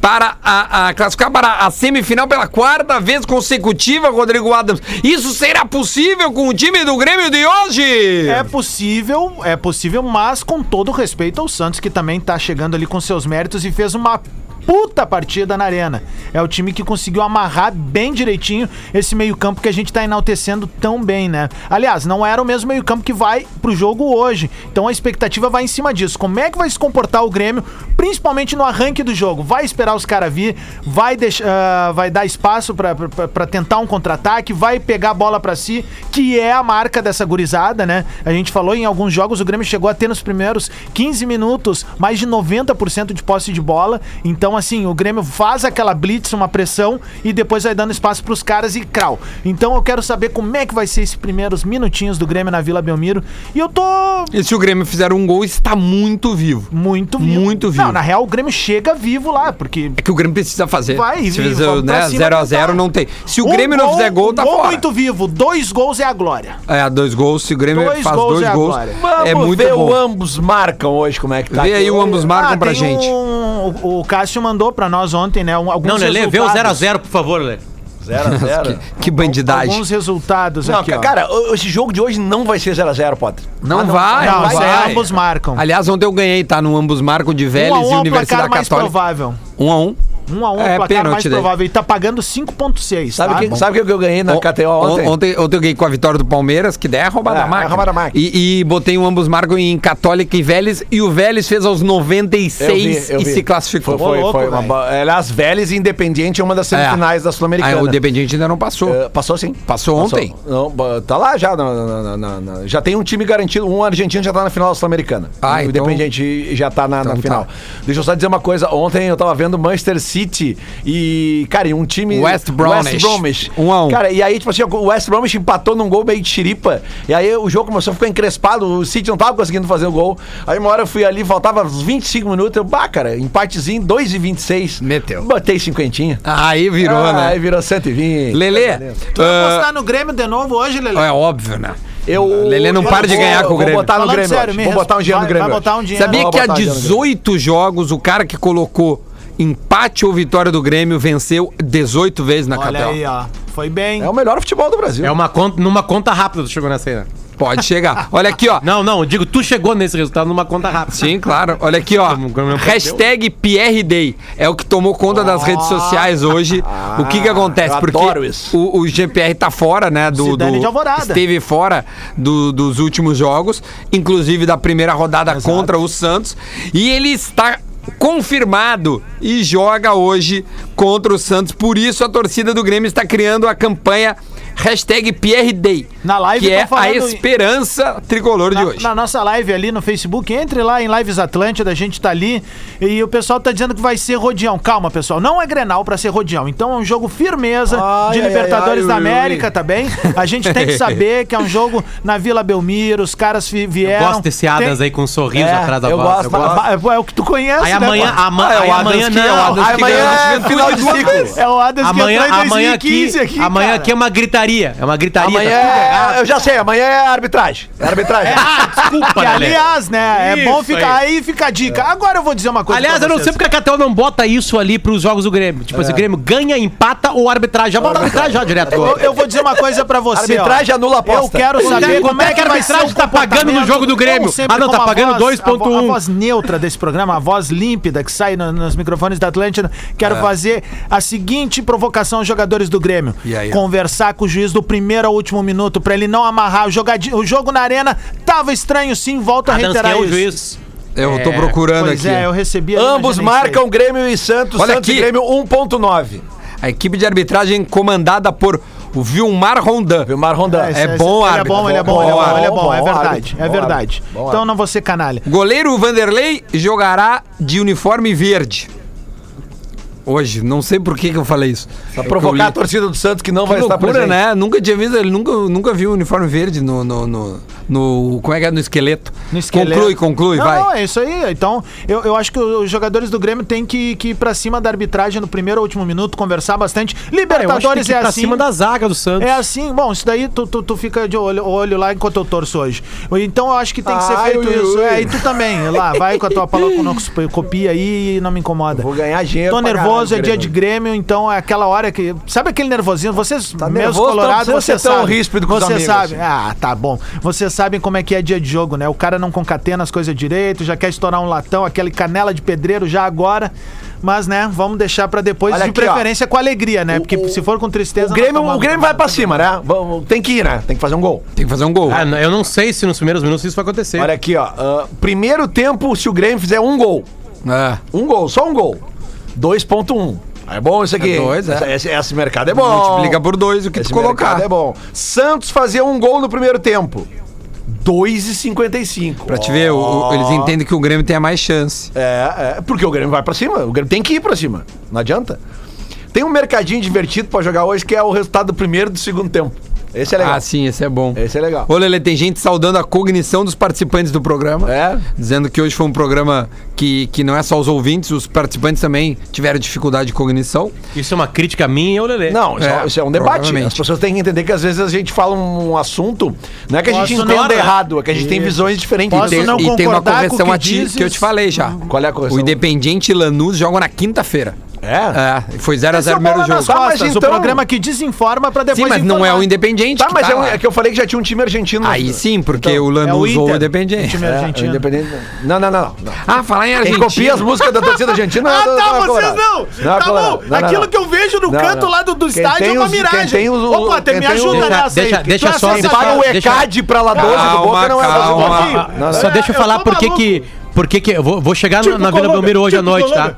Para a, a classificar para a semifinal pela quarta vez consecutiva, Rodrigo Adams. Isso será possível com o time do Grêmio de hoje? É possível, é possível, mas com todo respeito ao Santos, que também tá chegando ali com seus méritos e fez uma puta partida na arena. É o time que conseguiu amarrar bem direitinho esse meio-campo que a gente tá enaltecendo tão bem, né? Aliás, não era o mesmo meio-campo que vai pro jogo hoje. Então a expectativa vai em cima disso. Como é que vai se comportar o Grêmio, principalmente no arranque do jogo? Vai esperar os caras vir, vai ah, vai dar espaço pra tentar um contra-ataque, vai pegar a bola pra si, que é a marca dessa gurizada, né? A gente falou em alguns jogos, o Grêmio chegou a ter nos primeiros 15 minutos mais de 90% de posse de bola. Então, assim, o Grêmio faz aquela blitz, uma pressão, e depois vai dando espaço pros caras e crau. Então eu quero saber como é que vai ser esses primeiros minutinhos do Grêmio na Vila Belmiro. E eu tô E se o Grêmio fizer um gol, está muito vivo. muito vivo. Muito vivo. Não, na real, o Grêmio chega vivo lá, porque É que o Grêmio precisa fazer. Vai, Se vivo, fizer né, cima 0x0 tentar. não tem. Se o Um Grêmio não fizer gol, tá um gol fora. muito vivo, dois gols é a glória. É, dois gols. Se o Grêmio Dois faz gols dois é a gols, é muito ver bom. o ambos marcam hoje, como é que tá. Vê aqui. aí o ambos marcam Ah, pra tem gente. um- o, o Cássio mandou pra nós ontem, né? um- alguns Não, Lelê, vê o resultados. 0x0, por favor, Lelê. 0x0. Que bandidagem. Alguns resultados Não, aqui, ó. cara, esse jogo de hoje não vai ser 0x0, Potter. Não, Ah, vai, não, não vai, vai. ambos marcam. Aliás, ontem eu ganhei, tá? No ambos marcam de um a Vélez um e é o Universidade placar mais Católica. provável. Um a um. Um a um É, é, o placar pênalti mais daí. provável. E tá pagando 5.6, Sabe tá? o que, sabe o que eu ganhei na On- KTO on- ontem? Ontem, ontem eu ganhei com a vitória do Palmeiras, que daí é roubada É, a máquina. é roubada máquina. E, e botei um ambos marcam em Católica e Vélez, e o Vélez fez aos 96 Eu vi, eu e vi. se classificou. Foi, foi, louco, foi uma velho. boa. Aliás, Vélez e Independiente é uma das semifinais da Ah, Sul-Americana. o Independiente ainda não passou. Eh, passou sim. Passou ontem? Não, tá lá já. na- na- na- na- já tem um time garantido. Um argentino já tá na final da Sul-Americana. Ah, o então- Independiente já tá na, na Então final. tá. Deixa eu só dizer uma coisa. Ontem eu tava vendo Manchester City e, cara, e um time. West Bromwich. West Bromwich. Um a um. Cara, e aí, tipo assim, o West Bromwich empatou num gol meio de chiripa. E aí o jogo começou a ficar encrespado. O City não tava conseguindo fazer o gol. Aí uma hora eu fui ali, faltava uns 25 minutos. Eu, bah, cara, empatezinho, 2 e 26. Meteu. Botei cinquentinha. Aí virou, ah, né? Aí virou 120. Lelê, Tu vai ah, apostar no Grêmio de novo hoje, Lelê? é óbvio, né? Eu, Lelê não eu para de vou- ganhar com o vou Grêmio. botar no Falando Grêmio. sério, vou botar um dinheiro no vai- Grêmio. vai botar um dinheiro. Sabia Vou que há botar dinheiro no 18 jogos, o cara que colocou empate ou vitória do Grêmio venceu 18 vezes na Olha aí, ó. Foi bem. É o melhor futebol do Brasil. É uma conta, numa conta rápida tu chegou nessa aí, né? Pode chegar. Olha aqui, ó. Não, não, eu digo, tu chegou nesse resultado numa conta rápida. Sim, claro. Olha aqui, ó. Hashtag Pierre Day. É o que tomou conta das redes sociais hoje. o que que acontece? eu Porque adoro isso. o, o GPR tá fora, né? Do, Zidane do- de Alvorada. Esteve fora do- dos últimos jogos, inclusive da primeira rodada contra o Santos. E ele está confirmado e joga hoje contra o Santos. Por isso a torcida do Grêmio está criando a campanha hashtag Pierre Day. Na live que é a esperança tricolor de Na, hoje. na nossa live ali no Facebook, entre lá em Lives Atlântida, a gente tá ali e o pessoal tá dizendo que vai ser Rodião. Calma, pessoal, não é Grenal pra ser Rodião. Então é um jogo firmeza Ai, de ai, Libertadores ai, da América, ui. tá bem? A gente tem que saber que é um jogo na Vila Belmiro, os caras vieram. Gosto desse Adas Tem- aí com um sorriso É, atrás da eu voz. gosto, Ba- ba- É o que tu conhece, Aí né, amanhã, pô? ama, Ah, é o aí Adams amanhã que- é o não. Adams que Amanhã é final de ciclo. É o Adas Amanhã, que entrou em amanhã 2015 aqui, aqui, amanhã aqui é uma gritaria gritaria. É uma gritaria. Amanhã tá tudo é, eu já sei, amanhã é arbitragem. É arbitragem. Desculpa, Que, Lelê. aliás, né? é Isso bom ficar. aí. Aí. fica a dica. Agora eu vou dizer uma coisa. Aliás, pra eu não sei porque a Catel não bota isso ali pros jogos do Grêmio. Tipo assim, o Grêmio ganha, empata ou arbitragem. Já bota arbitragem já direto. Eu, eu vou dizer uma coisa pra você. Arbitragem ó. anula a aposta. Eu quero saber Quanto é que a arbitragem tá pagando no jogo do Grêmio? Ah, não, tá como pagando voz- 2.1. A, vo- a voz neutra desse programa, a voz límpida que sai no- nos microfones da Atlântida. Quero É. fazer a seguinte provocação aos jogadores do Grêmio. E aí? Conversar com o juiz do primeiro ao último minuto pra ele não amarrar. O, jogadi- o jogo na arena tava estranho sim, volto a Adams, reiterar é o isso. juiz? Eu tô procurando Pois aqui. é, eu recebi Ambos marcam. Grêmio e Santos. Olha Santos aqui. e Grêmio 1.9. A equipe de arbitragem comandada por o Vilmar Rondan. Vilmar Rondan. esse- É esse- bom ele é árbitro, bom, ele é bom ele é bom, ele é bom, bom, é bom verdade, é verdade. árbitro, bom Então não vou ser canalha. Goleiro Vanderlei jogará de uniforme verde. Hoje, não sei por que, que eu falei isso. Pra É provocar eu a torcida do Santos que não Que vai estar loucura, presente. né? Nunca tinha visto, ele nunca, nunca viu uniforme verde no, no, no, no- Como é que é? No esqueleto. No esqueleto. Conclui, conclui, não, vai. Não, é isso aí. Então, eu, eu acho que os jogadores do Grêmio têm que, que ir pra cima da arbitragem no primeiro ou último minuto, conversar bastante. Cara, eu acho que tem Libertadores que ir é pra assim. cima da zaga do Santos. É assim, bom, isso daí tu, tu, tu fica de olho, olho lá enquanto eu torço hoje. Então eu acho que tem que ser Ai, feito ui, isso. ui. É, e tu também, lá, vai com a tua copia aí e não me incomoda. Vou ganhar dinheiro. Tô pra nervoso, é dia de Grêmio, então é aquela hora que. Sabe aquele nervosinho? Vocês, meus nervoso, não colorados, você ser tão sabe. ríspido com Você sabe. assim. Ah, tá bom. Vocês sabem como é que é dia de jogo, né? O cara não concatena as coisas direito, já quer estourar um latão, aquele canela de pedreiro já agora. Mas, né, vamos deixar pra depois, Olha de aqui, preferência com alegria, né? Porque se for com tristeza. O Grêmio, o. Grêmio vai pra cima, né? Vamos- Tem que ir, né? Tem que fazer um gol. Tem que fazer um gol. Ah, eu não sei se nos primeiros minutos isso vai acontecer. Olha aqui, ó. ah, primeiro tempo, se o Grêmio fizer um gol. É. Um gol, só um gol. 2.1. É bom isso aqui. É dois, é. Esse, esse- mercado é bom. Multiplica por dois o que Esse tu colocar. mercado é bom. Santos fazer um gol no primeiro tempo. 2,55. Pra te ver, o- o- eles entendem que o Grêmio tem a mais chance. É, é, porque o Grêmio vai pra cima. O Grêmio tem que ir pra cima. Não adianta. Tem um mercadinho divertido pra jogar hoje que é o resultado do primeiro e do segundo tempo. Esse é legal. Ah, sim, esse é bom. Esse é legal. Ô, Lele, tem gente saudando a cognição dos participantes do programa. É? Dizendo que hoje foi um programa que, que não é só os ouvintes, os participantes também tiveram dificuldade de cognição. Isso é uma crítica minha e ao Lelê. Não, isso é, É, isso é um debate. As pessoas têm que entender que às vezes a gente fala um assunto, não é que a gente Posso entenda não- errado, é que a gente tem visões diferentes. Posso Tem- não e tem uma correção que a ti dizes? que eu te falei já. Qual é a correção? O Independiente e Lanús jogam na quinta-feira. É? É, foi 0x0 Esse é o o primeiro jogo. Tá, mas costas, o então- programa que desinforma pra depois Sim, mas não é o Independiente. Tá, que mas tá é, um- lá. é que eu falei que já tinha um time argentino. Aí sim, porque Então, o É o Lanús ou o Inter, Independiente. o time É, argentino. Independente. Não, não, não, não. não. Ah, falar em Quem Argentina. copia as músicas da torcida argentina Ah, não, tá, é vocês colorado. não! é tá colorado. bom, Não, não, aquilo não. que eu vejo no Não, canto não. lá do, do Quem estádio tem é uma os- quem miragem. tem os- Opa, até quem me tem ajuda os- nessa Deixa- aí. deixa Tu só- deixa- Paga o deixa- ECAD pra lá 12 do Calma, Boca, não é calma. o Não, não. Só deixa eu eu falar tô por que maluco. que. Por que que. Eu vou, vou chegar Tipo na Vila Colômbia, Belmiro hoje à tipo noite, tá? Colômbia.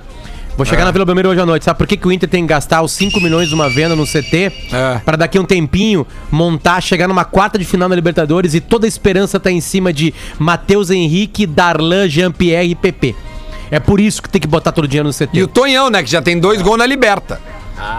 Vou chegar na Vila Belmiro hoje à noite, sabe por que, que o Inter tem que gastar os 5 milhões de uma venda no CT? É. Pra daqui a um tempinho montar, chegar numa quarta de final na Libertadores e toda a esperança tá em cima de Matheus Henrique, Darlan, Jean-Pierre e PP. É por isso que tem que botar todo o dinheiro no CT. E o Tonhão, né? Que já tem dois gols na Liberta.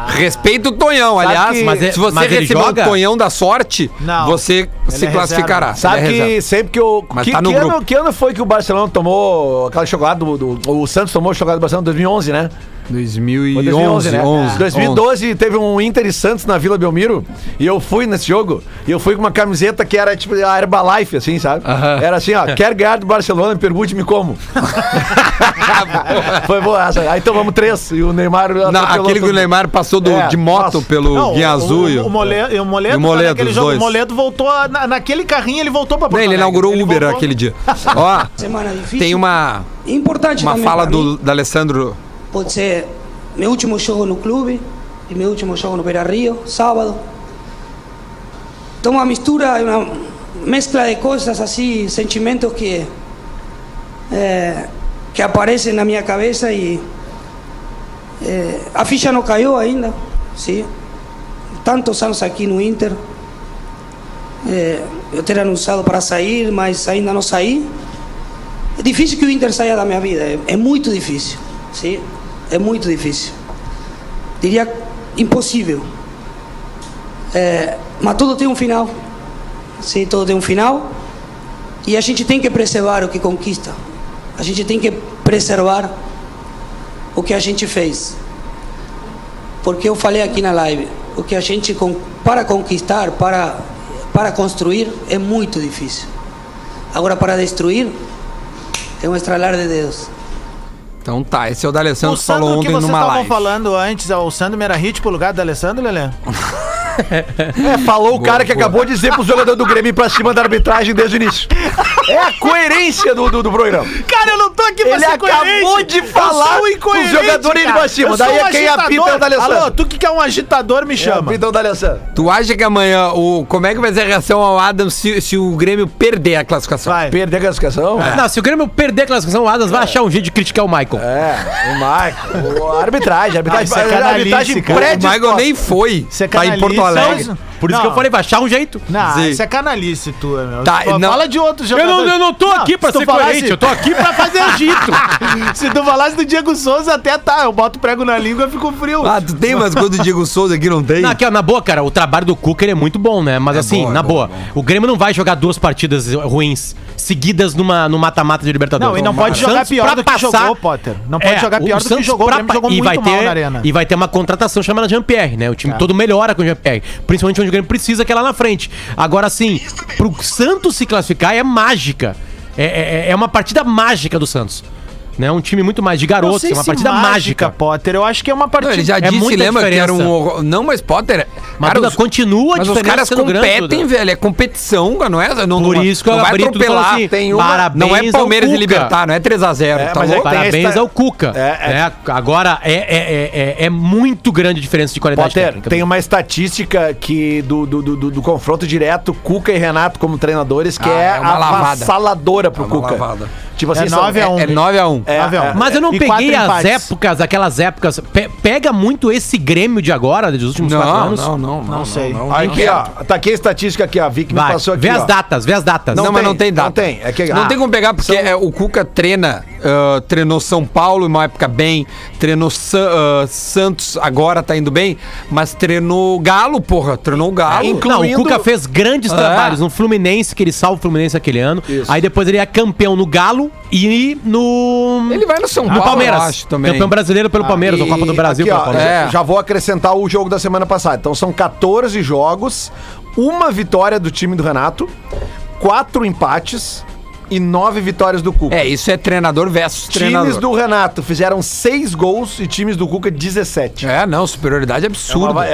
Respeita o Tonhão, aliás. que- Mas é- se você mas ele receber joga? o Tonhão da sorte, Não. você se é classificará. reserva. Sabe Ele é que reserva. sempre que o. Mas que, tá no que, grupo. ano, que ano foi que o Barcelona tomou aquela chocolate do, do- O Santos tomou a chocolate do Barcelona? 2011, né? 2011, Foi 2011, né? 11, 2012 teve um Inter e Santos na Vila Belmiro e eu fui nesse jogo e eu fui com uma camiseta que era tipo a Herbalife, assim, sabe? Aham. Era assim, ó, quer ganhar do Barcelona, pergunte-me como. Foi boa essa. Aí tomamos três e o Neymar... Não, aquele que o Neymar passou do- É, de moto nossa. pelo Não, Guia o- Azul. O, o, Moledo, o Moledo, o tá Moledo, jogo, o Moledo voltou, a- na- naquele carrinho ele voltou pra Não, ele inaugurou o Uber voltou- aquele dia. Ó, Semana difícil. tem uma, Importante uma fala do, da Alessandro. Pode ser meu último jogo no clube e meu último jogo no Beira Rio, sábado. Então uma mistura, uma mescla de coisas assim, sentimentos que eh, que aparecem na minha cabeça e eh, a ficha não caiu ainda, sim. Tantos anos aqui no Inter, eh, eu ter anunciado para sair, mas ainda não saí. É difícil que o Inter saia da minha vida, é, é muito difícil, sim, é muito difícil. Diria impossível. É, mas tudo tem um final, sim, tudo tem um final. E a gente tem que preservar o que conquista. A gente tem que preservar o que a gente fez. Porque eu falei aqui na live, Porque a gente, para conquistar, para, para construir, é muito difícil. Agora, para destruir, é um estralar de dedos. Então tá, esse é o D'Alessandro O que falou Sandro que ontem vocês numa estavam live. falando antes, o Sandro Merahit pro lugar do Alessandro, Lelê? É, falou o cara que boa. acabou de dizer pro jogador do Grêmio ir pra cima da arbitragem desde o início. É a coerência do, do, do programa. Cara, eu não tô aqui Ele acabou de falar pros jogadores indo pra cima. Daí é quem apita é o D'Alessandro. Alô, tu que quer um agitador, me chama. Então, D'Alessandro. Tu acha que amanhã, o, como é que vai ser a reação ao Adams se, se o Grêmio perder a classificação? Vai. Perder a classificação? Não, se o Grêmio perder a classificação, o Adams vai achar um jeito de criticar o Michael. É, o Michael. O- A arbitragem, a arbitragem, Ah, é a arbitragem cara. O Michael nem foi. Você é tá em Porto Alegre. Por isso Não. que eu falei, vai achar um jeito. Não, Sim. isso é canalice tua, meu. Tá, Tu não- Fala de outros Eu não, eu não tô aqui pra ser falasse- coerente, eu tô aqui pra fazer agito. Se tu falasse do Diego Souza, até tá. Eu boto prego na língua e fico frio. Ah, tu tem umas coisas do Diego Souza aqui, não tem? Não, aqui, ó, na boa, cara, o trabalho do Cuca ele é muito bom, né? Mas assim, bom, é na bom, boa, é bom. o Grêmio não vai jogar duas partidas seguidas seguidas numa, no mata-mata de Libertadores. Não, e não O pode jogar Santos, pior do que jogou, Potter. Não pode jogar o- pior o do que jogou. O pra Grêmio jogou e vai muito mal ter, na arena. E vai ter uma contratação chamada Jean-Pierre, né? O time todo melhora com o Jean-Pierre. Principalmente onde o Grêmio precisa, que é lá na frente. Agora, assim, pro Santos se classificar é mágica. É, é, é uma partida mágica do Santos. Né? Um time muito mais de Não garotos, é uma partida mágica. Potter. Eu acho que é uma Não, partida. ele já É disse, muita lembra que era um. diferença. horror- Não, mas Potter. Mas, Duda, continua a mas os diferença caras sendo grande, competem, Duda. velho. É competição, não é? Não, Por não, isso que eu não vai abri tudo falando atropelar. assim, tem uma, parabéns não é Palmeiras e. Libertar, não é 3x0. É, tá mas é Parabéns esta- ao Cuca. É, é. né? Agora, é, é, é, é- é muito grande a diferença de qualidade Potter, técnica. tem uma estatística que do, do, do, do- do confronto direto, Cuca e Renato como treinadores, que Ah, é, é uma lavada. avassaladora pro É uma Cuca. lavada. Tipo assim, É são- 9 a 1. É 9x1. É, Nove a um. é. Mas eu não peguei as empates. épocas, aquelas épocas. pe- pega muito esse Grêmio de agora, dos últimos quatro Não, anos. não, não, Não sei. Aqui, ó. Tá aqui a estatística aqui. A Vic me passou aqui. vê as datas, vê as datas. Não, mas não tem data. Não tem. É que, Não ah, tem como pegar, porque é, o Cuca treina, ah, treinou São Paulo em uma época bem, treinou Sa- ah, Santos, agora tá indo bem, mas treinou Galo, porra, treinou Galo. É, Não, o incluindo- Cuca fez grandes É. trabalhos no Fluminense, que ele salva o Fluminense aquele ano. Isso. Aí depois ele é campeão no Galo e no. Ele vai no São no Paulo, Palmeiras. eu acho, também. Campeão brasileiro pelo Palmeiras, ou E Copa do Brasil aqui, pelo ó, Palmeiras. É. Já vou acrescentar o jogo da semana passada. Então são 14 jogos, uma vitória do time do Renato, quatro empates e nove vitórias do Cuca. É, isso é treinador versus treinador. Times do Renato fizeram seis gols e times do Cuca 17. É, não, superioridade É, absurda. uma- é-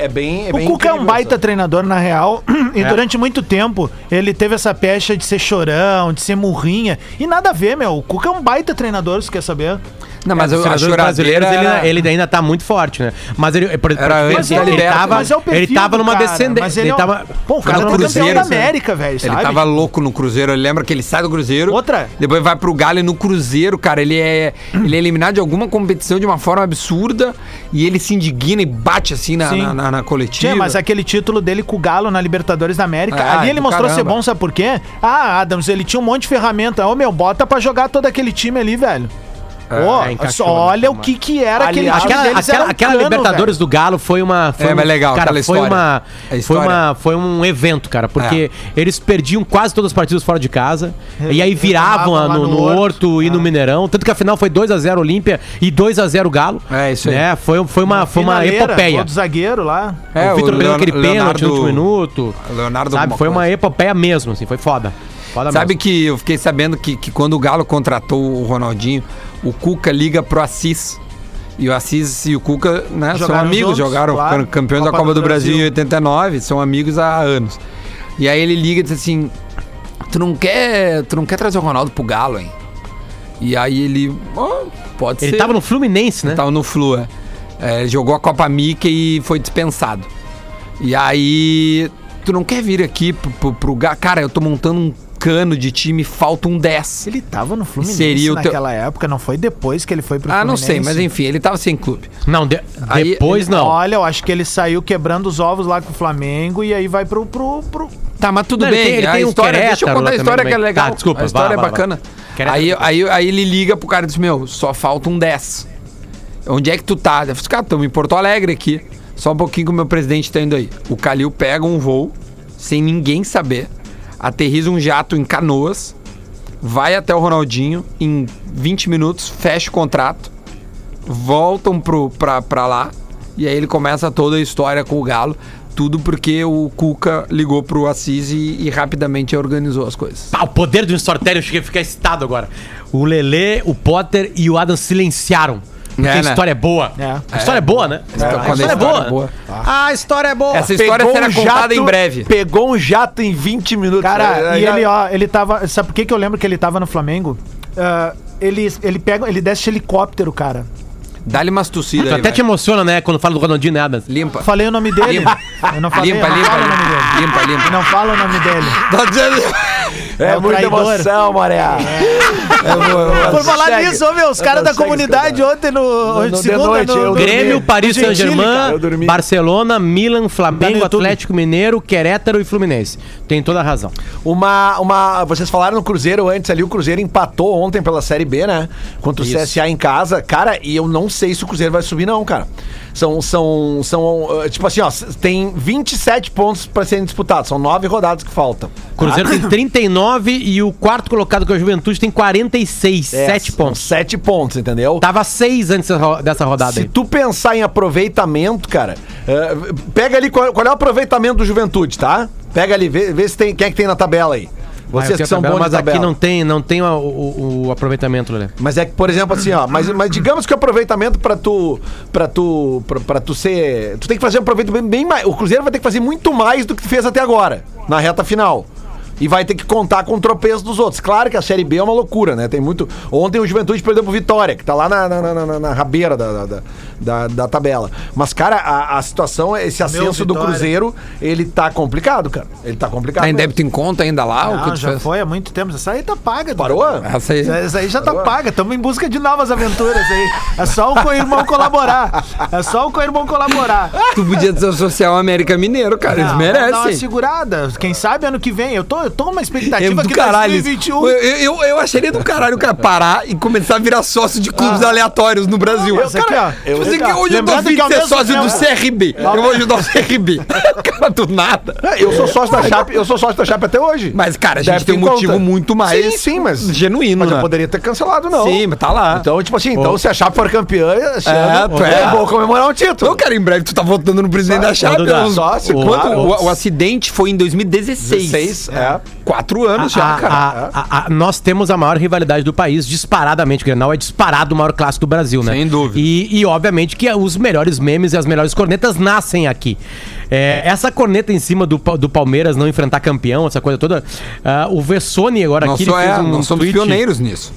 é- é bem. é O bem Cuca é um baita treinador, na real, e durante muito tempo ele teve essa pecha de ser chorão, de ser murrinha. E nada a ver, meu. O Cuca é um baita treinador, se quer saber. Não, mas Os a treinadores choradeira... era- ele, ele ainda tá muito forte, né? Mas ele, por, Era antes ele, Liberta. tava, Mas é o perfil ele tava numa descendência. mas ele Ele é tava. Pô, o cara campeão Cruzeiro, da sabe? América, velho, Ele tava louco no Cruzeiro. Ele lembra que ele sai do Cruzeiro. Outra. Depois vai pro Galo e no Cruzeiro, cara, ele é, ele é eliminado de alguma competição de uma forma absurda e ele se indigna e bate assim na, Sim. na, na- na coletiva. Tinha, mas aquele título dele com o Galo na Libertadores da América, Ah, ali ele do mostrou ser caramba. bom, sabe por quê? Ah, Adams, ele tinha um monte de ferramenta. Ô, meu, bota pra jogar todo aquele time ali, velho. É, só olha né, o que que era aquele Aliás, time Aquela, aquela, cano, Libertadores do Galo foi uma. Foi É, mas um- legal, cara, aquela foi história. uma, A foi uma. Foi um evento, cara, porque eles perdiam quase todas as partidas fora de casa. e aí viravam no, no Horto. E no Mineirão. Tanto que a final foi 2x0 Olímpia e 2x0 Galo. É, isso aí. Né? Foi, foi uma, foi uma epopeia. do zagueiro lá. É, o Vitor Leon- aquele pênalti no último minuto. Leonardo Sabe? Foi uma epopeia mesmo, assim. Foi foda. Sabe que eu fiquei sabendo que, que quando o Galo contratou o Ronaldinho, o Cuca liga pro Assis. E o Assis e o Cuca, né, são amigos, juntos, jogaram claro. campeões da Copa do, Brasil. em 89, são amigos há anos. E aí ele liga e diz assim: Tu não quer, tu não quer trazer o Ronaldo pro Galo, hein? E aí ele, "Ó, pode Ele ser. tava no Fluminense, né? Tava no Flu, é. É, ele jogou a Copa Mickey e foi dispensado. E aí, tu não quer vir aqui pro, pro, pro Ga- Cara, eu tô montando um cano de time, falta um 10. Ele tava no Fluminense Seria o teu- naquela época, não foi depois que ele foi pro Ah, não Fluminense. sei, mas enfim, ele tava sem clube. Não, de- Aí, depois ele- não. Olha, eu acho que ele saiu quebrando os ovos lá com o Flamengo e aí vai pro. pro, pro... Tá, mas tudo Não, ele bem. tem- ele a tem um história, deixa eu contar a história também, que é legal. Tá, desculpa, a história vai, é vai, bacana. Aí, aí, aí ele liga pro cara e diz: Meu, só falta um 10. Onde é que tu tá? Eu falei, cara, estamos em Porto Alegre aqui. Só um pouquinho que o meu presidente tá indo aí. O Calil pega um voo, sem ninguém saber, aterriza um jato em canoas, vai até o Ronaldinho, em 20 minutos, fecha o contrato, voltam pro, pra, pra lá E aí ele começa toda a história com o Galo. Tudo porque o Cuca ligou pro Assis e, e rapidamente organizou as coisas. Pá, o poder do storytelling, eu cheguei a ficar excitado agora. O Lelê, o Potter e o Adam silenciaram. Porque É, a né? história é boa. É. A história é, boa, né? a a história é história boa. é boa. A história é boa. Essa história será contada em breve. Pegou um jato em 20 minutos. Cara, e ele, ó, ele tava. Sabe por que, que eu lembro que ele tava no Flamengo? Ah, ele, ele pega, ele desce de helicóptero, cara. Dá-lhe umas tossidas até te emociona, né? Quando fala do Ronaldinho né, Adams. Limpa. Falei o nome dele. Limpa. Eu não falei, Limpa, não limpa, falo o nome limpa. dele. Limpa, limpa. Eu não falo o nome dele. É, É muita traidor. emoção, Maré. Por falar Segue. nisso, ô, meu, os caras da comunidade ontem no. No- de segunda, noite, dormi. Grêmio, Paris no Saint-Germain. Barcelona, Milan, no Flamengo. Atlético Mineiro, Querétaro e Fluminense. Tem toda a razão. Uma, uma. Vocês falaram no Cruzeiro antes ali, o Cruzeiro empatou ontem pela Série B, né? Contra o Isso. CSA em casa. Cara, e eu não sei se o Cruzeiro vai subir, não, cara. São, são, são uh, tipo assim, ó, tem 27 pontos pra serem disputados. São nove rodadas que faltam. O Cruzeiro tem 39 e o quarto colocado, que é o Juventude, tem 46. É, 7 são pontos. Sete pontos, entendeu? Tava 6 antes dessa rodada Se aí. tu pensar em aproveitamento, cara, eh, pega ali qual, qual é o aproveitamento do Juventude, tá? Pega ali, vê, vê se tem quem é que tem na tabela aí. Ah, Vocês tenho que são tabela, bons Mas aqui não tem, não tem o, o- o aproveitamento, Lelê. Mas é que, por exemplo, assim, ó, mas, mas digamos que o aproveitamento pra tu para tu pra tu ser, tu tem que fazer um aproveitamento bem, bem mais. O Cruzeiro vai ter que fazer muito mais do que fez até agora, na reta final. E vai ter que contar com o tropeço dos outros. Claro que a Série B é uma loucura, né? Tem muito. Ontem o Juventude perdeu pro Vitória, que tá lá na, na, na, na- na rabeira da, da, da, da tabela. Mas, cara, a, a situação, esse ascenso do. Cruzeiro, ele tá complicado, cara. Ele tá complicado. Tá em débito em conta ainda lá? o que Não, já fez? foi há muito tempo. Essa aí tá paga. Parou? Essa aí. Essa aí já tá paga. Estamos em busca de novas aventuras aí. É só o co-irmão colaborar. É só o co-irmão colaborar. Tu podia desassociar o América Mineiro, cara. Eles Não, vamos Dar uma merecem. segurada. Quem sabe ano que vem. Eu tô, eu tô numa É expectativa do que caralho. isso. 2021. Eu, eu, eu acharia do caralho o cara parar e começar a virar sócio de clubes aleatórios no Brasil. Mas aqui, ó. Tipo assim, que hoje eu tô de ser sócio do CRB. Eu vou ajudar o CRB. cara do nada. É, Eu sou sócio da Chape, eu sou sócio da Chape até hoje. Mas, cara, a gente tem um motivo muito mais Sim, sim, mas. genuíno, Mas né? eu poderia ter cancelado, não. Sim, mas tá lá. Então, tipo assim, então se a Chape for campeã, É, é. eu vou comemorar um título. Então, cara, em breve tu tá votando no presidente da Chape. Sócio, o acidente foi em 2016. 16, é. Quatro anos A- já, a- cara. a- a- a- nós temos a maior rivalidade do país, disparadamente. O Grenal é disparado o maior clássico do Brasil, né? Sem dúvida. E, e, obviamente que os melhores memes e as melhores cornetas nascem aqui. É, essa corneta em cima do, do Palmeiras não enfrentar campeão, essa coisa toda. ah, o Vessone agora Nós, aqui ele é, um nós somos tweet pioneiros nisso.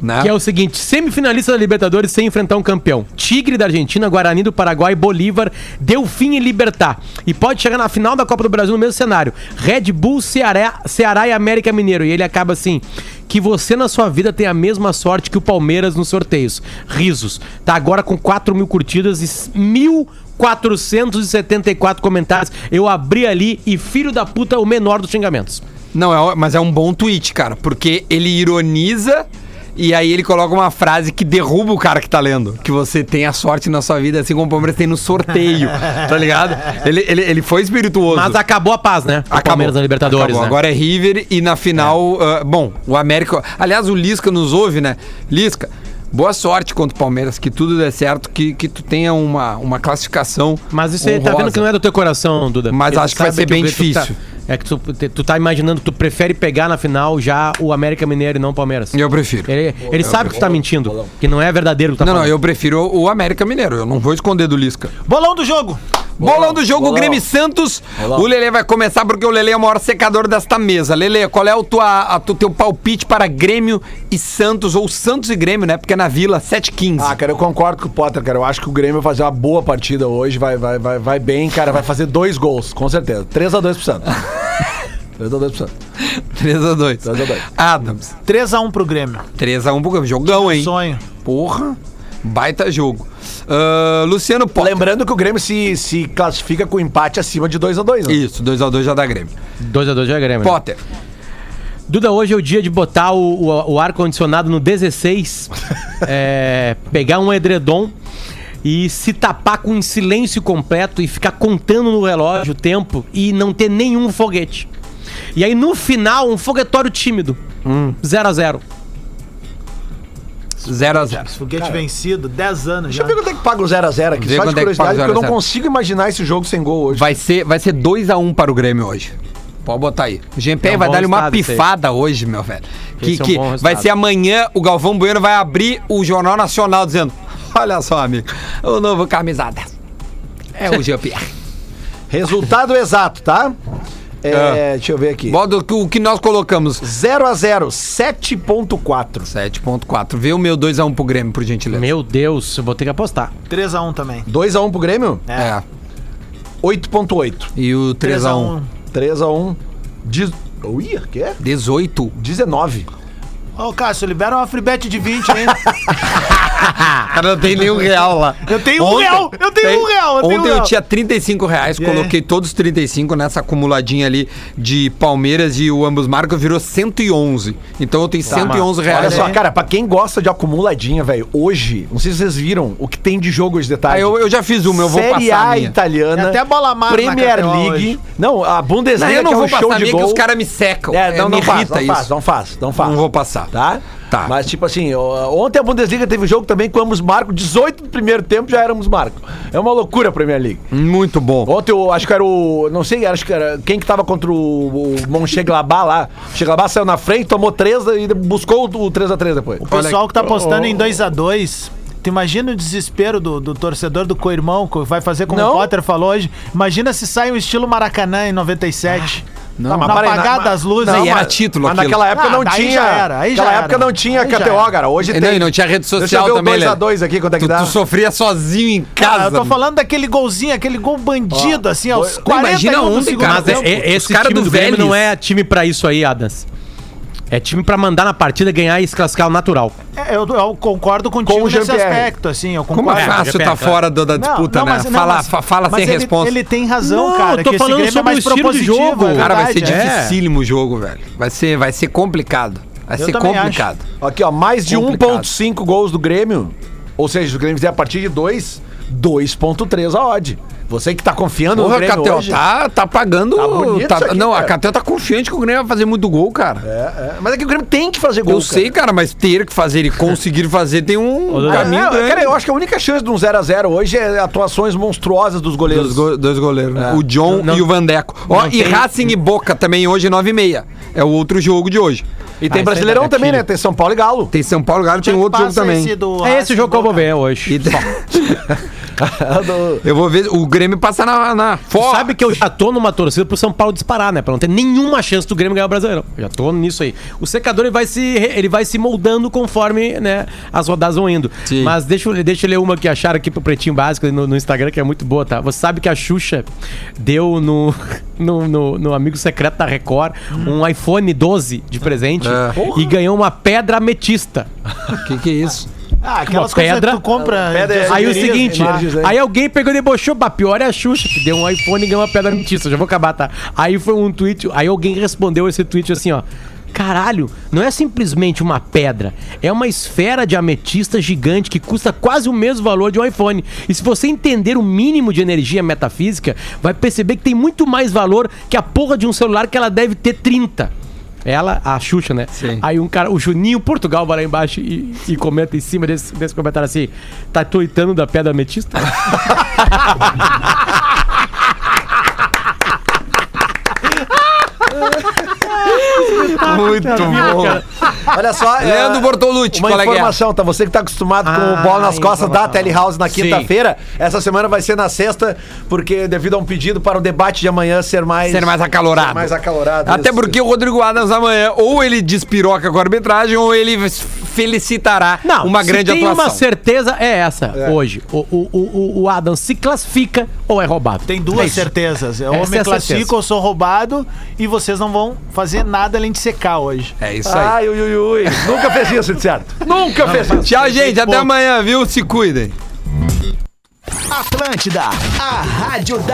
Né? Que é o seguinte: semifinalista da Libertadores sem enfrentar um campeão. Tigre da Argentina, Guarani do Paraguai, Bolívar, Delfim e Libertar. E pode chegar na final da Copa do Brasil no mesmo cenário. Red Bull, Ceará, Ceará e América Mineiro. E ele acaba assim: que você na sua vida tem a mesma sorte que o Palmeiras nos sorteios. Risos. Tá agora com 4 mil curtidas e mil. 474 comentários. Eu abri ali e filho da puta, o menor dos xingamentos. Não, é, mas é um bom tweet, cara, porque ele ironiza e aí ele coloca uma frase que derruba o cara que tá lendo. Que você tem a sorte na sua vida, assim como o Palmeiras tem no sorteio, tá ligado? Ele, ele, ele foi espirituoso. Mas acabou a paz, né? O Palmeiras na Libertadores, Acabou. né? Agora é River e na final, ah, bom, o América. Aliás, o Lisca nos ouve, né? Lisca, boa sorte contra o Palmeiras, que tudo dê certo, que, que tu tenha uma, uma classificação. Mas isso aí tá vendo que não é do teu coração, Duda. Mas acho que vai ser bem tá- difícil. É que tu, tu tá imaginando, tu prefere pegar na final já o América Mineiro e não o Palmeiras. Eu prefiro. Ele, ele sabe que tu tá mentindo, que não é verdadeiro o que tu tá Não, não, falando. eu prefiro o América Mineiro. Eu não vou esconder do Lisca. Bolão do jogo. Bolão do jogo bolão. Grêmio e Santos. O Lele vai começar porque o Lele é o maior secador desta mesa. Lele, qual é o tua, a, tu- teu palpite para Grêmio e Santos, ou Santos e Grêmio, né? Porque é na Vila, 7h15. Ah, cara, eu concordo com o Potter, cara. Eu acho que o Grêmio vai fazer uma boa partida hoje, vai, vai, vai, vai bem, cara. Vai fazer dois gols, com certeza. 3x2 pro Santos. 3x2 pro Santos. 3x2. 3x2. Adams, 3x1 pro Grêmio. 3x1 pro Grêmio. Jogão, hein? Sonho. Porra, baita jogo. Ah, Luciano Potter. Lembrando que o Grêmio se, se classifica com empate acima de 2x2, né? Isso, 2x2 já dá Grêmio. 2x2 já é Grêmio. né? Potter. Duda, hoje é o dia de botar o, o- o ar-condicionado no 16, é, pegar um edredom e se tapar com um silêncio completo e ficar contando no relógio o tempo e não ter nenhum foguete. E aí no final, um foguetório tímido. 0 a 0 0x0. Foguete vencido, 10 anos Deixa já. eu ver quanto é que paga o 0x0 aqui. Vê Só de quanto é que paga o curiosidade, porque eu 0 a não 0. consigo imaginar esse jogo sem gol hoje. Vai ser, vai ser 2x1 para o Grêmio hoje. Pode botar aí. O GP É um vai bom dar-lhe uma aí. pifada hoje, meu velho. Que, Esse é um que bom vai resultado. ser amanhã, o Galvão Bueno vai abrir o Jornal Nacional dizendo: Olha só, amigo, o novo camisa 10. É o GPR. Resultado exato, tá? É, Deixa eu ver aqui. Bota o que nós colocamos. 0x0, 7.4. 7.4. Vê o meu 2x1 pro Grêmio, por gentileza. Meu Deus, eu vou ter que apostar. 3x1 também. 2x1 pro Grêmio? É. 8.8. E o 3x1. 3x1. Diz... Ui, que é? 18. 19. Ô, Cássio, libera uma free bet de 20 aí. Cara, não tem nenhum real lá. Eu tenho um real, eu tenho um real, eu tenho um Ontem eu real. tinha 35 reais, aí? coloquei todos os 35 nessa acumuladinha ali de Palmeiras e o ambos marcas virou 111. Então eu tenho 111 reais. Olha só, cara, pra quem gosta de acumuladinha, velho, hoje, não sei se vocês viram o que tem de jogo hoje de Ah, tarde. eu, eu já fiz uma, eu vou Série passar a A italiana. Tem até bola mar na Premier League. hoje. Não, a Bundesliga Não, eu não que é vou um show passar a de minha que gol. os caras me secam. É, não, me não faz, irrita não isso. faz, não faz, não faz. Não vou passar. Tá? Tá. Mas, tipo assim, ontem a Bundesliga teve jogo também com ambos marcos, 18 do primeiro tempo já éramos marcos. É uma loucura a Premier League. Muito bom. Ontem eu acho que era o. Não sei, acho que era. Quem que tava contra o, o Monchengladbach lá? Monchengladbach saiu na frente, tomou 3 e buscou o 3x3 depois. O pessoal que tá apostando em 2x2. Tu imagina o desespero do, do torcedor do co-irmão, que vai fazer como Não. o Potter falou hoje. Imagina se sai um estilo Maracanã em 97. Não, na mas apagada na- das luzes. Não, era título Mas aquilo. naquela época Ah, não tinha. já era, aí já naquela era. época não tinha KTO, cara. Hoje Não, tem. e não tinha rede Deixa eu social ver o também, 2x2 aqui, quanto é que Tu, dá? tu sofria sozinho em Cara, casa. eu tô falando daquele golzinho, aquele gol bandido, assim, aos dois- 40 imagina ontem, cara, Mas é, é- esse cara do do Grêmio Vélez. não é time pra isso aí, Adams. É time pra mandar na partida, ganhar e se classificar ao natural. É, eu, eu concordo contigo Com o nesse aspecto, assim, eu Como concordo. é fácil tá claro. fora do- da disputa, né? mas- fala mas- fa- fala mas sem ele, resposta. Ele tem razão, Não, cara, eu tô que esse falando Grêmio é sobre mais o estilo de propositivo. jogo. é Cara, vai ser é. dificílimo o jogo, velho. Vai ser, vai ser complicado. Vai Eu ser complicado. Aqui, ó, mais de Complicado. 1,5 gols do Grêmio. Ou seja, se o Grêmio fizer a partir de 2, 2,3 a odd. Você que tá confiando Porra, no Grêmio hoje. tá, tá pagando. Tá tá- isso aqui, não, a cara. Catel tá confiante que o Grêmio vai fazer muito gol, cara. É, é. Mas é que o Grêmio tem que fazer gol. eu sei, cara, mas ter que fazer e conseguir fazer tem um caminho É, grande. cara, eu acho que a única chance de um 0x0 hoje é atuações monstruosas dos goleiros. Dos go- dois goleiros, né? O John Não- e o Vandeco. Ó, e tem- Racing e Boca também hoje, 9h30. É o outro jogo de hoje. E tem Ah, Brasileirão dá também, né? Tem São Paulo e Galo. Tem São Paulo, Galo, tem outro jogo também. esse do É esse jogo que eu vou ver hoje. Eu vou ver o Grêmio passar na, na fora. Sabe que eu já tô numa torcida pro São Paulo disparar, né? Pra não ter nenhuma chance do Grêmio ganhar o Brasileirão. Eu Já tô nisso aí. O secador ele vai se, ele vai se moldando conforme né, as rodadas vão indo. Sim. Mas deixa, eu- deixa eu ler uma que acharam aqui pro Pretinho Básico no, no Instagram, que é muito boa, tá? Você sabe que a Xuxa deu no, no, no- no amigo secreto da Record um iPhone 12 de presente É. e ganhou uma pedra ametista. O que, que é isso? Ah, aquelas Uma coisas pedra. que tu compra. Pedra é- Aí o seguinte, né? aí alguém pegou e debochou, bah, pior é a Xuxa, que deu um iPhone e ganhou uma pedra ametista. Já vou acabar, tá? Aí foi um tweet, aí alguém respondeu esse tweet assim, ó. Caralho, não é simplesmente uma pedra, é uma esfera de ametista gigante que custa quase o mesmo valor de um iPhone. E se você entender o mínimo de energia metafísica, vai perceber que tem muito mais valor que a porra de um celular que ela deve ter 30. Ela, a Xuxa, né? Sim. Aí um cara, o Juninho Portugal vai lá embaixo e, e comenta em cima desse, desse comentário assim: tá tuitando da pedra ametista? Muito bom. Olha só. é, Leandro Bortolucci, Uma qual é é? informação, tá? Você que tá acostumado com o Ah, bola nas costas da. Telehouse na quinta-feira, essa semana vai ser na sexta, porque devido a um pedido para o debate de amanhã ser mais. Ser mais acalorado. ser mais acalorado. Até isso. porque o Rodrigo Adams amanhã, ou ele despiroca com a arbitragem, ou ele felicitará uma se grande tem atuação. uma certeza, é essa, hoje. O, o, o, o Adam se classifica ou é roubado. Tem É duas isso. certezas. Eu Essa me é classifico, certeza. eu sou roubado e vocês não vão fazer nada além de secar hoje. É isso aí. Ai, ui, ui, ui. Nunca fez isso, de certo. Nunca fez isso. Tchau, gente. Até amanhã, viu? Se cuidem. Atlântida, a rádio da